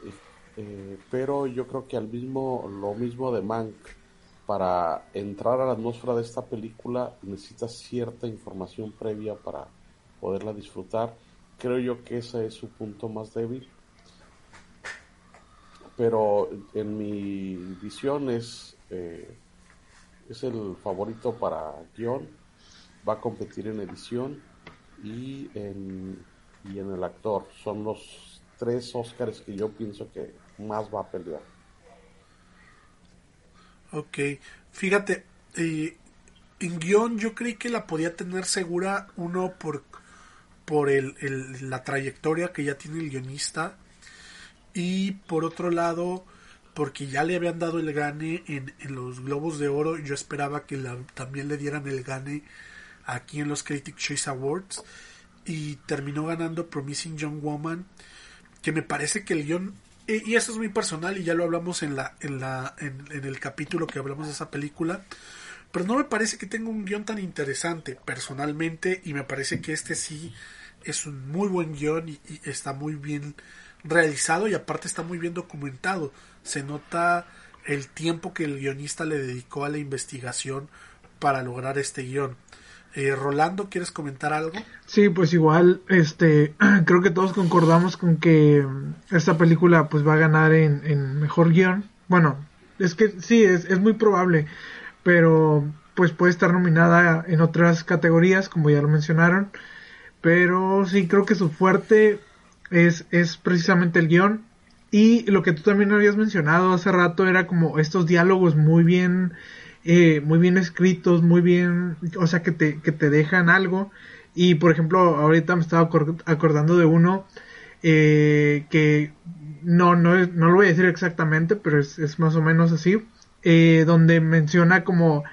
Eh, eh, pero yo creo que al mismo, lo mismo de Mank, para entrar a la atmósfera de esta película necesita cierta información previa para poderla disfrutar. Creo yo que ese es su punto más débil. Pero en mi visión es, eh, es el favorito para guion. Va a competir en edición y en, y en el actor. Son los tres Oscars que yo pienso que más va a pelear. Ok, fíjate, eh, en guion yo creí que la podía tener segura uno por por el, la trayectoria que ya tiene el guionista y por otro lado porque ya le habían dado el gane en, en los Globos de Oro yo esperaba que también le dieran el gane aquí en los Critic Choice Awards y terminó ganando Promising Young Woman que me parece que el guion y eso es muy personal y ya lo hablamos en la en la en el capítulo que hablamos de esa película pero no me parece que tenga un guion tan interesante personalmente y me parece que este sí es un muy buen guion y, está muy bien realizado y aparte está muy bien documentado. Se nota el tiempo que el guionista le dedicó a la investigación para lograr este guion. Eh, Rolando, ¿quieres comentar algo? Sí, pues igual, este, creo que todos concordamos con que esta película pues va a ganar en, en mejor guion. Bueno, es que sí, es, es muy probable, pero pues puede estar nominada en otras categorías, como ya lo mencionaron. Pero sí creo que su fuerte es, es precisamente el guion. Y lo que tú también habías mencionado hace rato era como estos diálogos muy bien, eh, muy bien escritos, muy bien, o sea, que te, que te dejan algo. Y por ejemplo, ahorita me estaba acordando de uno eh, que no, no, no lo voy a decir exactamente, pero es, es más o menos así, eh, donde menciona como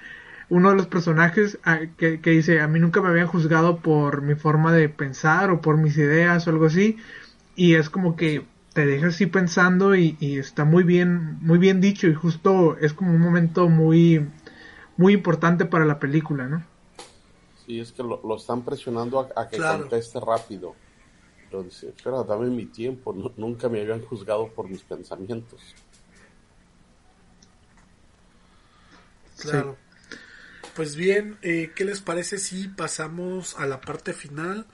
uno de los personajes ah, que, dice, a mí nunca me habían juzgado por mi forma de pensar o por mis ideas o algo así. Y es como que te deja así pensando y, está muy bien, muy bien dicho y justo es como un momento muy, muy importante para la película, ¿no? Sí, es que lo, están presionando a, que conteste rápido. Pero dice, pero dame mi tiempo, nunca me habían juzgado por mis pensamientos. Claro. Pues bien, eh, ¿qué les parece si pasamos a la parte final?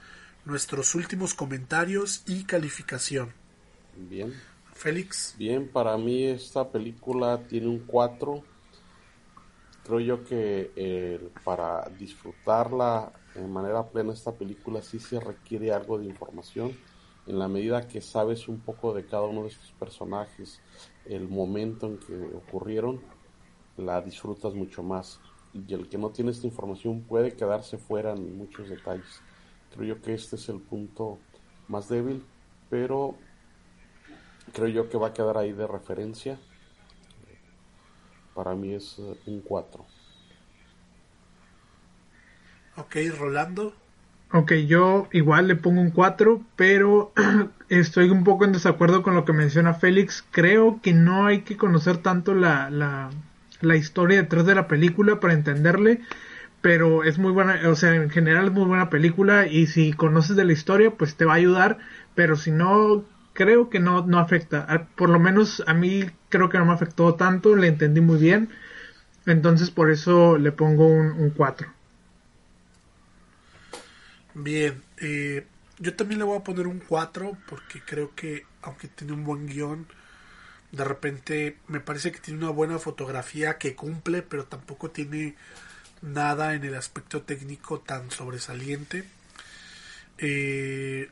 Nuestros últimos comentarios y calificación. Bien. Félix. Bien, para mí esta película tiene un 4. Creo yo que eh, para disfrutarla de manera plena esta película sí se requiere algo de información. En la medida que sabes un poco de cada uno de estos personajes, el momento en que ocurrieron, la disfrutas mucho más y el que no tiene esta información puede quedarse fuera en muchos detalles. Creo yo que este es el punto más débil, pero creo yo que va a quedar ahí de referencia. Para mí es eh, un 4. Ok, Rolando. Ok, yo igual le pongo un 4, pero estoy un poco en desacuerdo con lo que menciona Félix. Creo que no hay que conocer tanto la, la la historia detrás de la película para entenderle, pero es muy buena, o sea, en general es muy buena película y si conoces de la historia, pues te va a ayudar, pero si no, creo que no, no afecta. Por lo menos a mí creo que no me afectó tanto, le entendí muy bien, entonces por eso le pongo un 4. Bien, eh, yo también le voy a poner un 4 porque creo que aunque tiene un buen guion, de repente me parece que tiene una buena fotografía que cumple, pero tampoco tiene nada en el aspecto técnico tan sobresaliente. Eh,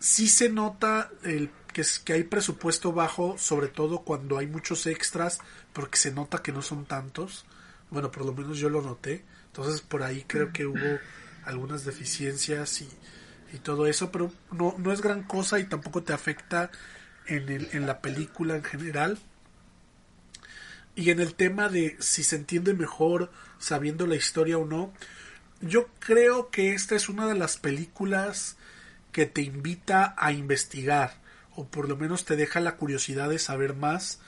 sí se nota el, que, es, que hay presupuesto bajo, sobre todo cuando hay muchos extras, porque se nota que no son tantos. Bueno, por lo menos yo lo noté. Entonces por ahí creo que hubo algunas deficiencias y y todo eso, pero no, no es gran cosa y tampoco te afecta en, el, en la película en general. Y en el tema de si se entiende mejor sabiendo la historia o no, yo creo que esta es una de las películas que te invita a investigar o por lo menos te deja la curiosidad de saber más.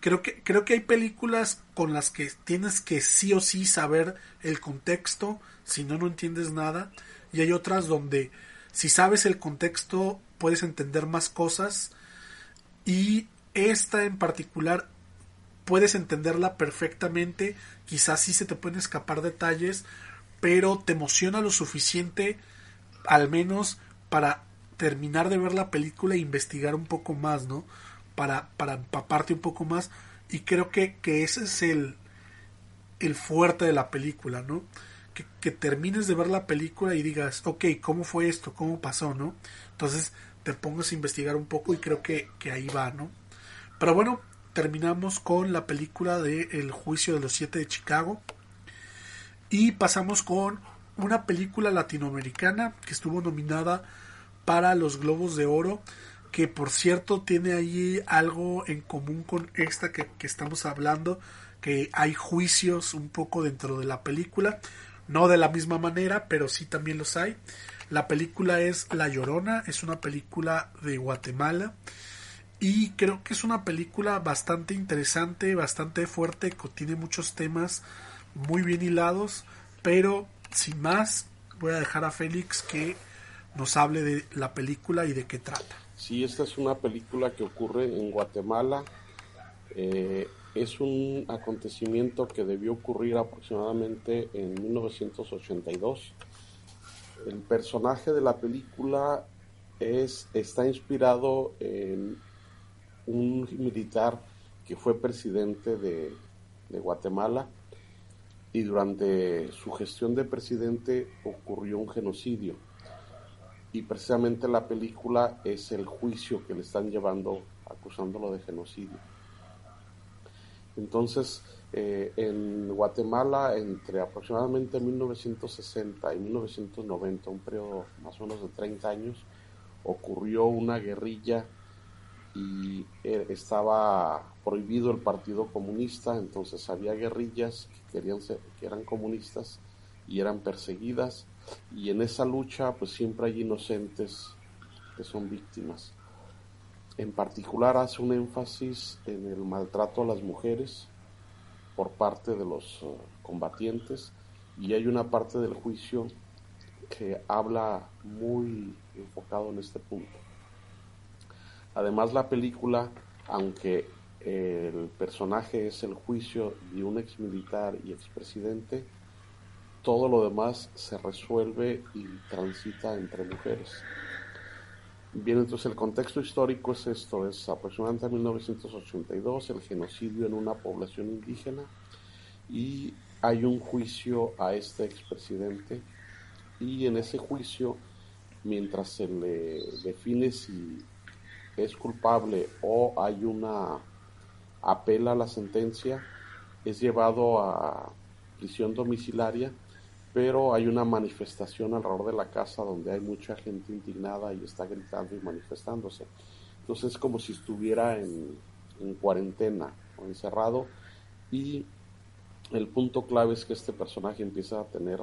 Creo que, creo que hay películas con las que tienes que sí o sí saber el contexto, si no, no entiendes nada. Y hay otras donde si sabes el contexto puedes entender más cosas. Y esta en particular puedes entenderla perfectamente. Quizás sí se te pueden escapar detalles, pero te emociona lo suficiente, al menos para terminar de ver la película e investigar un poco más, ¿no? Para, para empaparte un poco más. Y creo que, que ese es el, el fuerte de la película, ¿no? Que, que, termines de ver la película y digas, ok, ¿cómo fue esto? ¿Cómo pasó? ¿no? Entonces te pongas a investigar un poco y creo que, que ahí va, ¿no? Pero bueno, terminamos con la película de El juicio de los siete de Chicago. Y pasamos con una película latinoamericana que estuvo nominada para los Globos de Oro, que por cierto tiene ahí algo en común con esta que, estamos hablando, que hay juicios un poco dentro de la película, no de la misma manera, pero sí también los hay. La película es La Llorona, es una película de Guatemala y creo que es una película bastante interesante, bastante fuerte, que tiene muchos temas muy bien hilados, pero sin más voy a dejar a Félix que nos hable de la película y de qué trata. Sí, esta es una película que ocurre en Guatemala. Eh, es un acontecimiento que debió ocurrir aproximadamente en 1982. El personaje de la película es, está inspirado en un militar que fue presidente de, de Guatemala y durante su gestión de presidente ocurrió un genocidio y precisamente la película es el juicio que le están llevando acusándolo de genocidio. Entonces, eh, en Guatemala, entre aproximadamente 1960 y 1990, un periodo más o menos de 30 años, ocurrió una guerrilla y eh, estaba prohibido el Partido Comunista, entonces había guerrillas que, querían ser, que eran comunistas y eran perseguidas y en esa lucha pues siempre hay inocentes que son víctimas. En particular hace un énfasis en el maltrato a las mujeres por parte de los eh, combatientes y hay una parte del juicio que habla muy enfocado en este punto. Además la película, aunque el personaje es el juicio de un ex militar y expresidente, todo lo demás se resuelve y transita entre mujeres. Bien, entonces el contexto histórico es esto, es aproximadamente 1982, el genocidio en una población indígena y hay un juicio a este expresidente y en ese juicio, mientras se le define si es culpable o hay una apela a la sentencia, es llevado a prisión domiciliaria pero hay una manifestación alrededor de la casa donde hay mucha gente indignada y está gritando y manifestándose. Entonces es como si estuviera en, cuarentena o encerrado y el punto clave es que este personaje empieza a tener,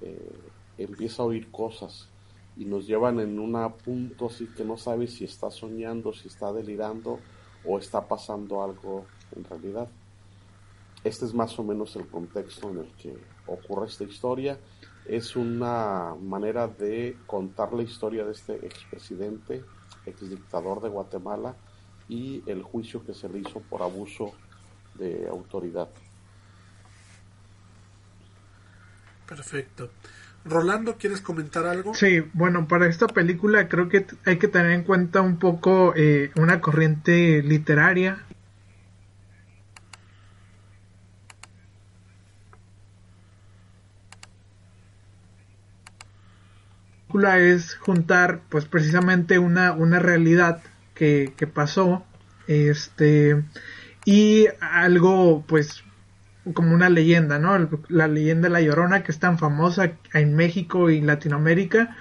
eh, empieza a oír cosas y nos llevan en un punto así que no sabe si está soñando, si está delirando o está pasando algo en realidad. Este es más o menos el contexto en el que ocurre esta historia. Es una manera de contar la historia de este expresidente, exdictador de Guatemala y el juicio que se le hizo por abuso de autoridad. Perfecto. Rolando, ¿quieres comentar algo? Sí, bueno, para esta película creo que hay que tener en cuenta un poco eh, una corriente literaria es juntar pues precisamente una, una realidad que, pasó este y algo pues como una leyenda, ¿no? La leyenda de la Llorona que es tan famosa en México y Latinoamérica.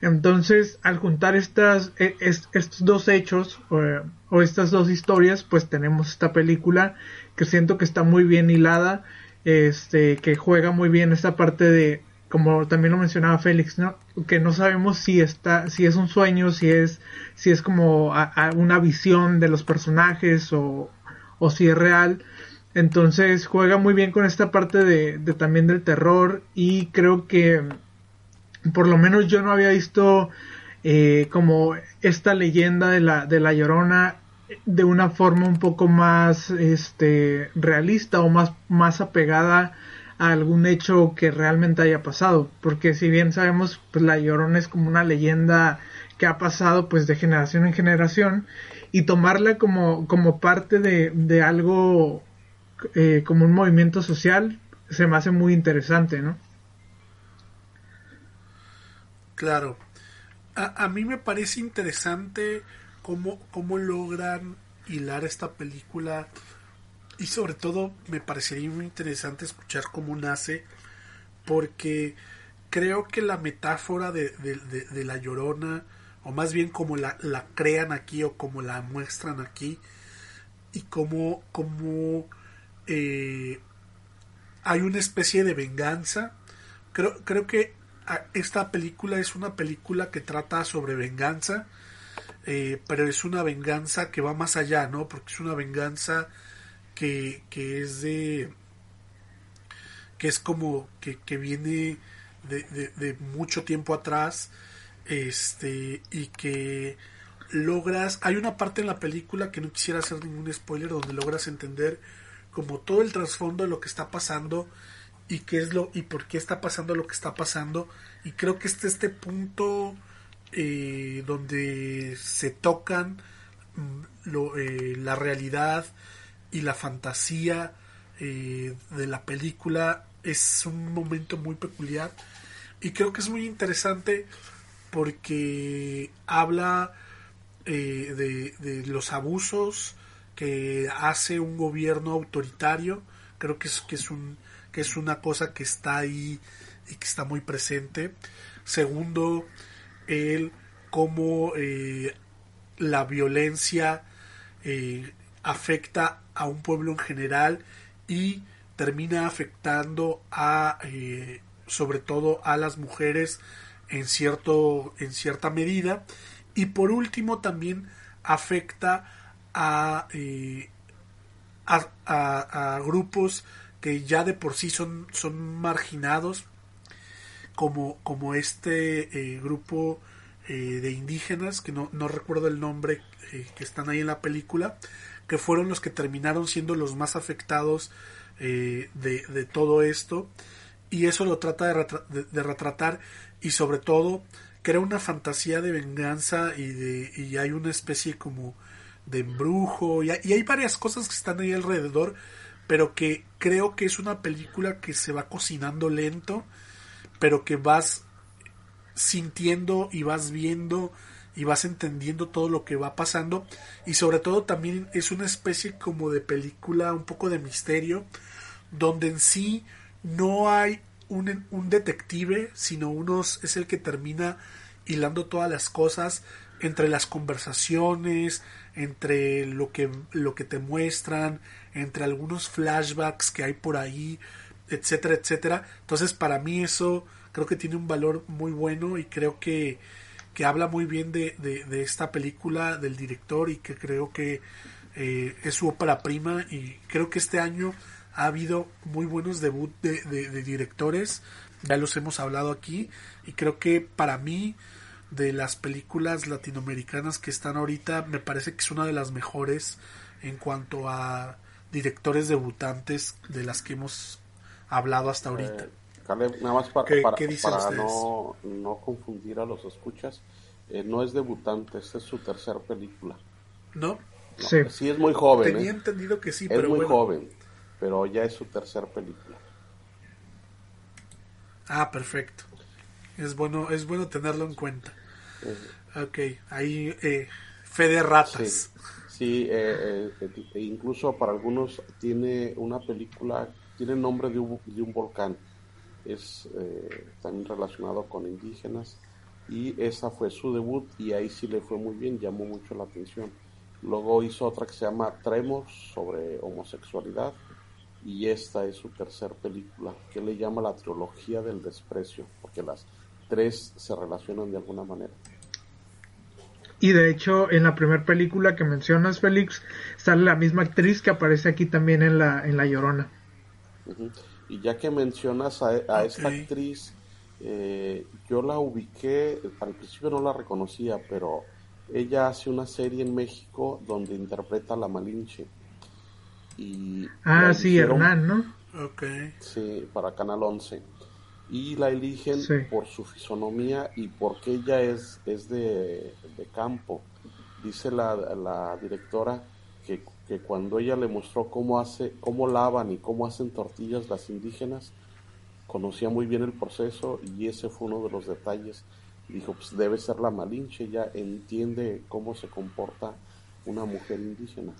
Entonces, al juntar estas, e, estos dos hechos o estas dos historias, pues tenemos esta película que siento que está muy bien hilada, este, que juega muy bien esta parte de, como también lo mencionaba Félix, ¿no? Que no sabemos si está, si es un sueño, si es, si es como una visión de los personajes o, o si es real. Entonces juega muy bien con esta parte de, también del terror y creo que por lo menos yo no había visto eh, como esta leyenda de la, de la Llorona de una forma un poco más este realista o más, más apegada a algún hecho que realmente haya pasado. Porque si bien sabemos pues la Llorona es como una leyenda que ha pasado pues de generación en generación y tomarla como, como parte de, de algo eh, como un movimiento social se me hace muy interesante, ¿no? Claro. A, mí me parece interesante cómo, cómo logran hilar esta película y sobre todo me parecería muy interesante escuchar cómo nace porque creo que la metáfora de, la llorona o más bien como la, crean aquí o como la muestran aquí y cómo eh, hay una especie de venganza. Creo, creo que ah, esta película es una película que trata sobre venganza, eh, pero es una venganza que va más allá, ¿no? Porque es una venganza que, que es de... que es como que, que viene de, de, de, mucho tiempo atrás este y que logras hay una parte en la película que no quisiera hacer ningún spoiler donde logras entender como todo el trasfondo de lo que está pasando y qué es lo y por qué está pasando lo que está pasando. Y creo que este este punto eh, donde se tocan mm, lo, eh, la realidad y la fantasía eh, de la película. Es un momento muy peculiar y creo que es muy interesante porque habla de, de, los abusos que hace un gobierno autoritario creo que es que es un que es una cosa que está ahí y que está muy presente. Segundo el cómo eh, la violencia eh, afecta a un pueblo en general y termina afectando a eh, sobre todo a las mujeres en cierto en cierta medida. Y por último también afecta eh, a, a, grupos que ya de por sí son, son marginados, como, como este eh, grupo eh, de indígenas, que no, no recuerdo el nombre, que están ahí en la película, que fueron los que terminaron siendo los más afectados de, de, todo esto. Y eso lo trata de, de, retratar y sobre todo crea una fantasía de venganza y, de, y hay una especie como de embrujo y, hay varias cosas que están ahí alrededor, pero que creo que es una película que se va cocinando lento, pero que vas sintiendo y vas viendo y vas entendiendo todo lo que va pasando. Y sobre todo también es una especie como de película un poco de misterio donde en sí no hay un, un detective sino uno es el que termina hilando todas las cosas entre las conversaciones entre lo que, lo que te muestran, entre algunos flashbacks que hay por ahí, etcétera, etcétera. Entonces para mí eso creo que tiene un valor muy bueno y creo que, que habla muy bien de, de, esta película del director y que creo que eh, es su ópera prima. Y creo que este año ha habido muy buenos debut de, de directores, ya los hemos hablado aquí. Y creo que para mí de las películas latinoamericanas que están ahorita, me parece que es una de las mejores en cuanto a directores debutantes de las que hemos hablado hasta ahorita. Eh, nada más para, para, no, no, confundir a los escuchas, eh, no es debutante, esta es su tercera película. ¿No? sí. es muy joven. Tenía ¿eh? entendido que sí, es muy joven, pero ya es su tercera película. Ah, perfecto. Es bueno, es bueno tenerlo en cuenta. Ok, ahí eh, fe. Sí, eh, eh, e incluso para algunos tiene una película, tiene el nombre de un, volcán. Es también relacionado con indígenas y esa fue su debut y ahí sí le fue muy bien, llamó mucho la atención. Luego hizo otra que se llama Tremors sobre homosexualidad y esta es su tercer película que le llama la trilogía del desprecio porque las tres se relacionan de alguna manera. Y de hecho, en la primera película que mencionas, Félix, sale la misma actriz que aparece aquí también en La, en la Llorona. Y ya que mencionas a, esta actriz, eh, yo la ubiqué, al principio no la reconocía, pero ella hace una serie en México donde interpreta a la Malinche. Y ah, sí, Hernán, ¿no? Ok. Sí, para Canal 11 y la eligen por su fisonomía y porque ella es, es de, campo. Dice la, la directora que, que, cuando ella le mostró cómo, hace, cómo lavan y cómo hacen tortillas las indígenas, conocía muy bien el proceso y ese fue uno de los detalles. Dijo, pues debe ser la Malinche, ella entiende cómo se comporta una mujer indígena.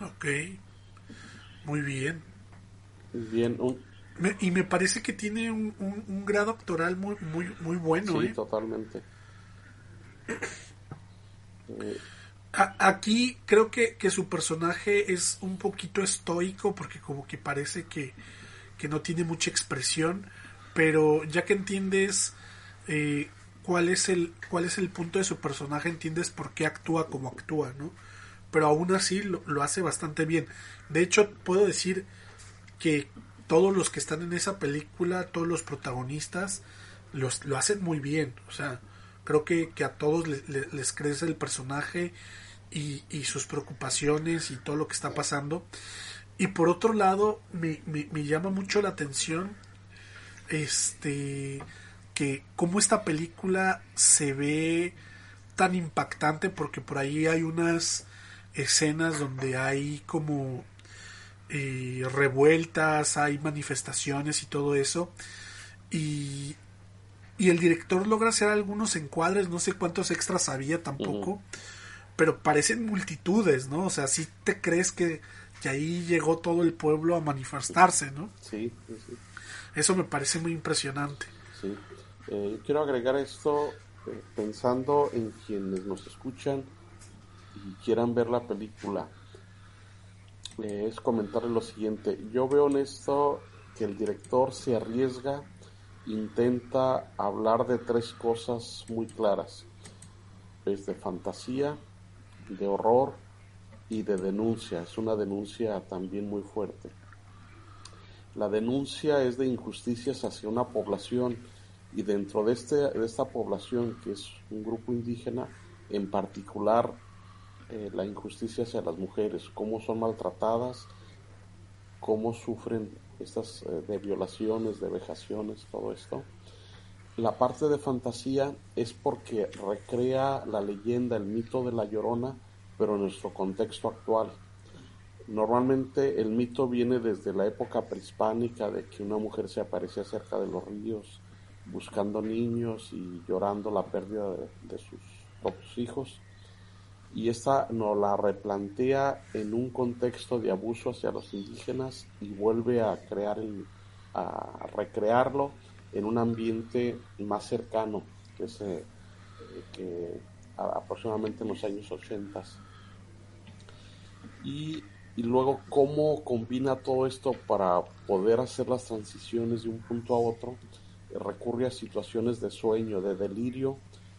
Ok, muy bien. Bien, y me parece que tiene un, un, grado actoral muy muy muy bueno. Sí, ¿eh? totalmente. aquí creo que, que, su personaje es un poquito estoico porque como que parece que, que no tiene mucha expresión, pero ya que entiendes eh, cuál es el cuál es el punto de su personaje, entiendes por qué actúa como actúa, ¿no? Pero aún así lo, lo hace bastante bien. De hecho, puedo decir que todos los que están en esa película, todos los protagonistas, los, lo hacen muy bien. O sea, creo que, a todos les, crece el personaje y, y, sus preocupaciones y todo lo que está pasando. Y por otro lado, me, me, llama mucho la atención este que cómo esta película se ve tan impactante porque por ahí hay unas escenas donde hay como eh, revueltas, hay manifestaciones y todo eso. Y, y el director logra hacer algunos encuadres, no sé cuántos extras había tampoco, pero parecen multitudes, ¿no? O sea, si te crees que, que, ahí llegó todo el pueblo a manifestarse, ¿no? Sí, Eso me parece muy impresionante. Sí. Eh, quiero agregar esto eh, pensando en quienes nos escuchan y quieran ver la película es comentarle lo siguiente. Yo veo en esto que el director se arriesga, intenta hablar de tres cosas muy claras. Es de fantasía, de horror y de denuncia. Es una denuncia también muy fuerte. La denuncia es de injusticias hacia una población y dentro de, este, de esta población, que es un grupo indígena, en particular eh, la injusticia hacia las mujeres, cómo son maltratadas, cómo sufren estas eh, de violaciones, de vejaciones, todo esto. La parte de fantasía es porque recrea la leyenda, el mito de la llorona, pero en nuestro contexto actual. Normalmente el mito viene desde la época prehispánica de que una mujer se aparecía cerca de los ríos buscando niños y llorando la pérdida de sus propios hijos y esta nos la replantea en un contexto de abuso hacia los indígenas y vuelve a crear a recrearlo en un ambiente más cercano que es eh, que aproximadamente en los años 80 y, y luego cómo combina todo esto para poder hacer las transiciones de un punto a otro recurre a situaciones de sueño de delirio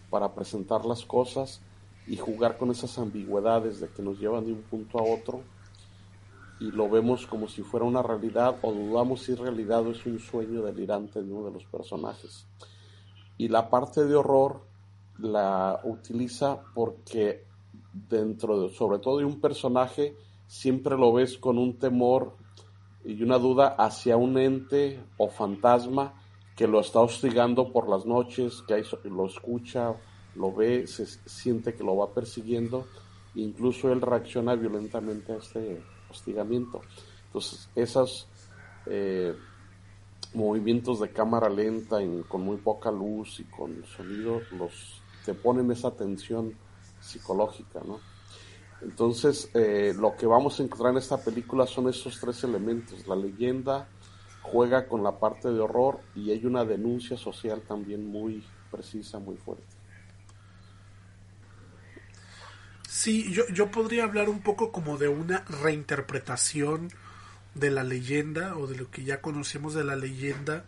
para presentar las cosas y jugar con esas ambigüedades de que nos llevan de un punto a otro y lo vemos como si fuera una realidad o dudamos si realidad o es un sueño delirante de uno de los personajes. Y la parte de horror la utiliza porque dentro de, sobre todo de un personaje, siempre lo ves con un temor y una duda hacia un ente o fantasma que lo está hostigando por las noches, que lo escucha lo ve, se siente que lo va persiguiendo, incluso él reacciona violentamente a este hostigamiento. Entonces, esos eh, movimientos de cámara lenta, con muy poca luz y con sonido, los te ponen esa tensión psicológica, ¿no? Entonces, eh, lo que vamos a encontrar en esta película son esos tres elementos, la leyenda, juega con la parte de horror y hay una denuncia social también muy precisa, muy fuerte. Sí, yo, yo podría hablar un poco como de una reinterpretación de la leyenda o de lo que ya conocemos de la leyenda,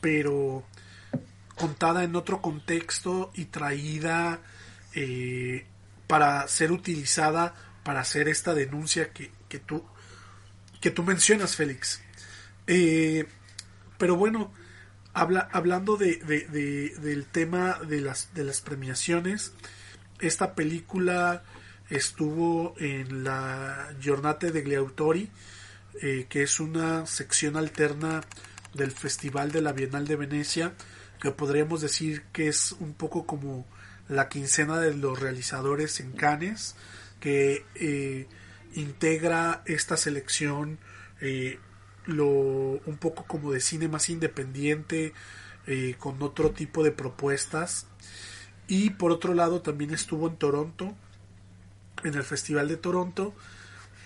pero contada en otro contexto y traída eh, para ser utilizada para hacer esta denuncia que, que tú que tú mencionas, Félix. Eh, pero bueno, habla, hablando de, del tema de las, de las premiaciones, esta película estuvo en la Giornate degli Autori, eh, que es una sección alterna del Festival de la Bienal de Venecia, que podríamos decir que es un poco como la quincena de los realizadores en Cannes, que eh, integra esta selección eh, lo, un poco como de cine más independiente, eh, con otro tipo de propuestas. Y por otro lado también estuvo en Toronto, en el Festival de Toronto,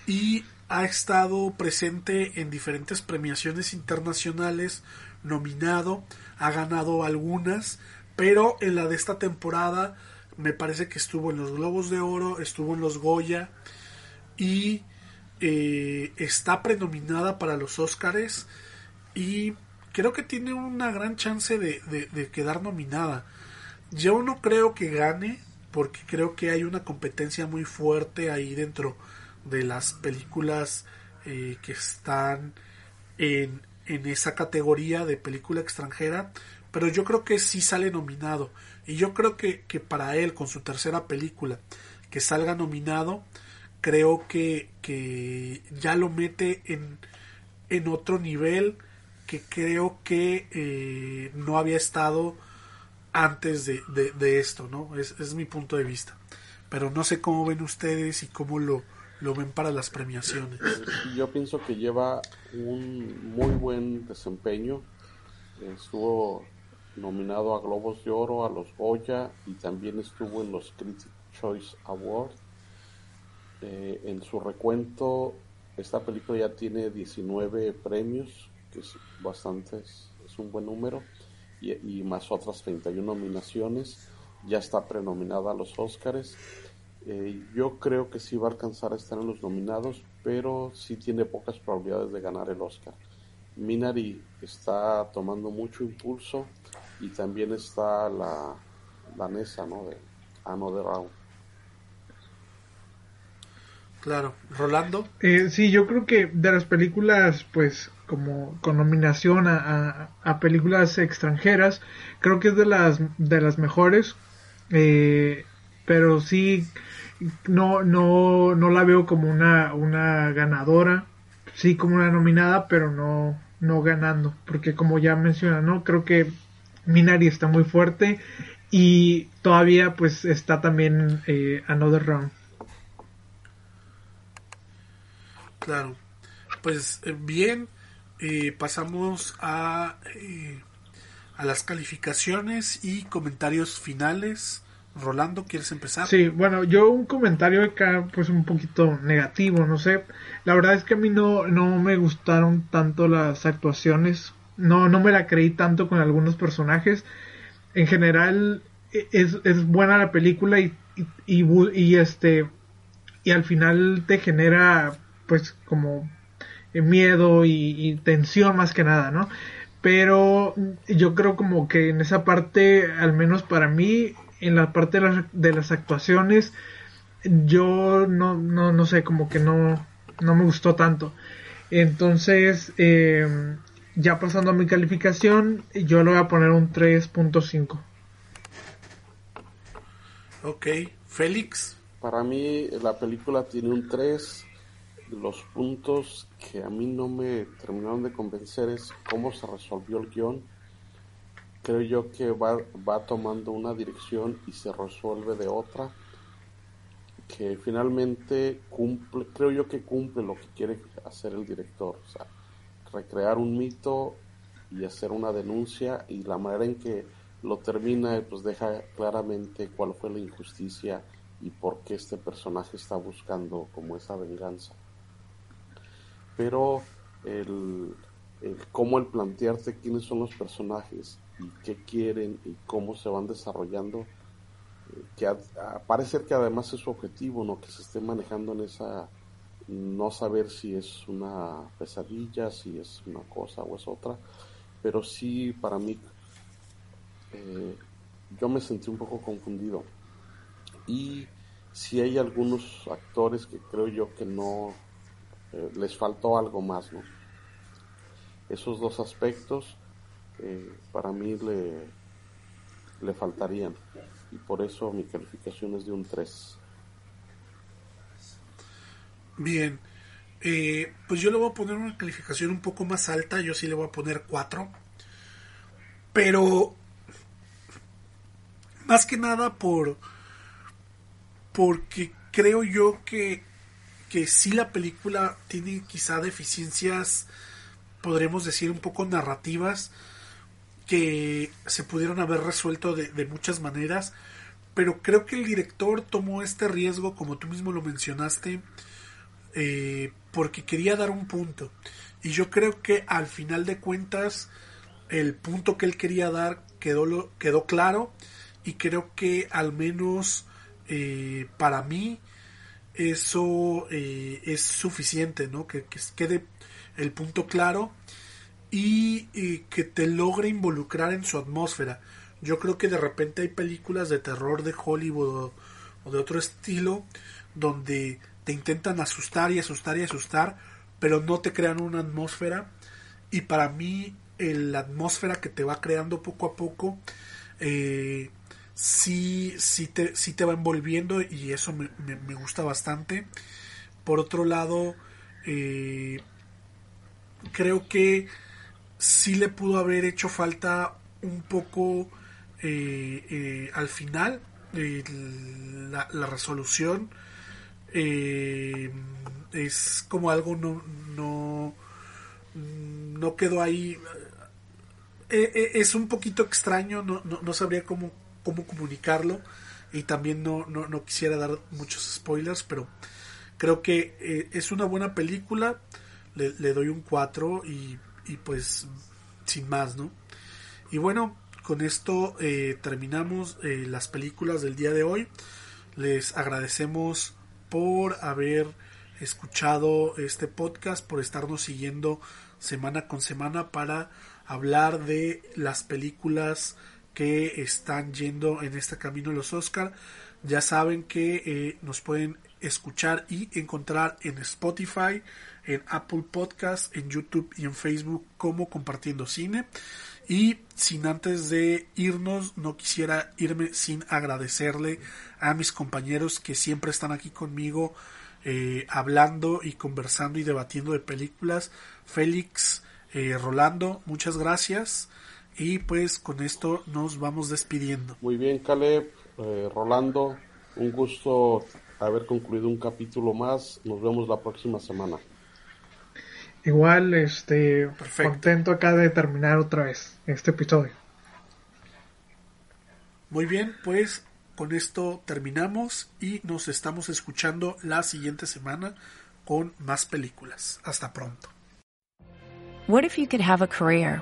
y ha estado presente en diferentes premiaciones internacionales, nominado, ha ganado algunas, pero en la de esta temporada me parece que estuvo en los Globos de Oro, estuvo en los Goya y eh, está prenominada para los Oscars y creo que tiene una gran chance de, quedar nominada. Yo no creo que gane porque creo que hay una competencia muy fuerte ahí dentro de las películas eh, que están en, en esa categoría de película extranjera, pero yo creo que sí sale nominado. Y yo creo que, que para él, con su tercera película, que salga nominado, creo que, que ya lo mete en, en otro nivel que creo que eh, no había estado antes de, de, esto, ¿no? Es, es, mi punto de vista. Pero no sé cómo ven ustedes y cómo lo, lo ven para las premiaciones. Yo pienso que lleva un muy buen desempeño. Estuvo nominado a Globos de Oro, a los Goya y también estuvo en los Critics Choice Awards eh, en su recuento, esta película ya tiene 19 premios, que es bastante, es, un buen número, y, más otras 31 nominaciones. Ya está prenominada a los Oscars. Eh, yo creo que sí va a alcanzar a estar en los nominados, pero sí tiene pocas probabilidades de ganar el Oscar. Minari está tomando mucho impulso y también está la danesa, ¿no? De Anne Round. Claro, Rolando. Eh, sí, yo creo que de las películas, pues, como con nominación a, películas extranjeras, creo que es de las de las mejores, eh, pero sí no no no la veo como una una ganadora, sí como una nominada, pero no no ganando, porque como ya menciona, no creo que Minari está muy fuerte y todavía pues está también eh, Another Round. Claro. Pues eh, bien, eh, pasamos a, eh, a las calificaciones y comentarios finales. Rolando, ¿quieres empezar? Sí, bueno, yo un comentario acá pues un poquito negativo, no sé. La verdad es que a mí no, no me gustaron tanto las actuaciones. No, no me la creí tanto con algunos personajes. En general e, es, es buena la película y, y, y este y al final te genera pues como eh, miedo y, tensión más que nada, ¿no? Pero yo creo como que en esa parte, al menos para mí, en la parte de las, actuaciones, yo no, no, no sé, como que no, no me gustó tanto. Entonces, em, ya pasando a mi calificación, yo le voy a poner un 3.5. Ok, Félix. Para mí la película tiene un 3 los puntos que a mí no me terminaron de convencer es cómo se resolvió el guion. Creo yo que va, va tomando una dirección y se resuelve de otra. Que finalmente cumple, creo yo que cumple lo que quiere hacer el director. O sea, recrear un mito y hacer una denuncia y la manera en que lo termina pues deja claramente cuál fue la injusticia y por qué este personaje está buscando como esa venganza pero el, cómo el plantearte quiénes son los personajes y qué quieren y cómo se van desarrollando, eh, que a, parece que además es su objetivo, ¿no? Que se esté manejando en esa no saber si es una pesadilla, si es una cosa o es otra, pero sí para mí eh, yo me sentí un poco confundido y si hay algunos actores que creo yo que no eh, les faltó algo más, ¿no? Esos dos aspectos eh, para mí le, le faltarían y por eso mi calificación es de un 3. Bien, eh, pues yo le voy a poner una calificación un poco más alta, yo sí le voy a poner 4, pero más que nada por porque creo yo que que sí la película tiene quizá deficiencias podremos decir un poco narrativas que se pudieron haber resuelto de, muchas maneras pero creo que el director tomó este riesgo como tú mismo lo mencionaste eh, porque quería dar un punto. Y yo creo que al final de cuentas el punto que él quería dar quedó, quedó claro y creo que al menos eh, para mí eso eh, es suficiente, ¿no? Que, quede el punto claro y, que te logre involucrar en su atmósfera. Yo creo que de repente hay películas de terror de Hollywood o, de otro estilo donde te intentan asustar y asustar y asustar, pero no te crean una atmósfera. Y para mí, la atmósfera que te va creando poco a poco eh, sí, sí, te, sí te va envolviendo y eso me, gusta bastante. Por otro lado, eh, creo que sí le pudo haber hecho falta un poco eh, eh, al final la, la, resolución es como algo no no no quedó ahí es un poquito extraño no, no, no sabría cómo cómo comunicarlo y también no, no, quisiera dar muchos spoilers, pero creo que eh, es una buena película, le, doy un 4 y, y, pues sin más, ¿no? Y bueno, con esto eh, terminamos eh, las películas del día de hoy. Les agradecemos por haber escuchado este podcast, por estarnos siguiendo semana con semana para hablar de las películas que están yendo en este camino los Oscar. Ya saben que eh, nos pueden escuchar y encontrar en Spotify, en Apple Podcast, en YouTube y en Facebook como compartiendo cine. Y sin antes de irnos, no quisiera irme sin agradecerle a mis compañeros que siempre están aquí conmigo eh, hablando y conversando y debatiendo de películas. Félix, eh, Rolando, muchas gracias. Y pues con esto nos vamos despidiendo. Muy bien, Caleb, eh, Rolando, un gusto haber concluido un capítulo más. Nos vemos la próxima semana. Igual, este, contento acá de terminar otra vez este episodio. Muy bien, pues con esto terminamos y nos estamos escuchando la siguiente semana con más películas. Hasta pronto. What if you could have a career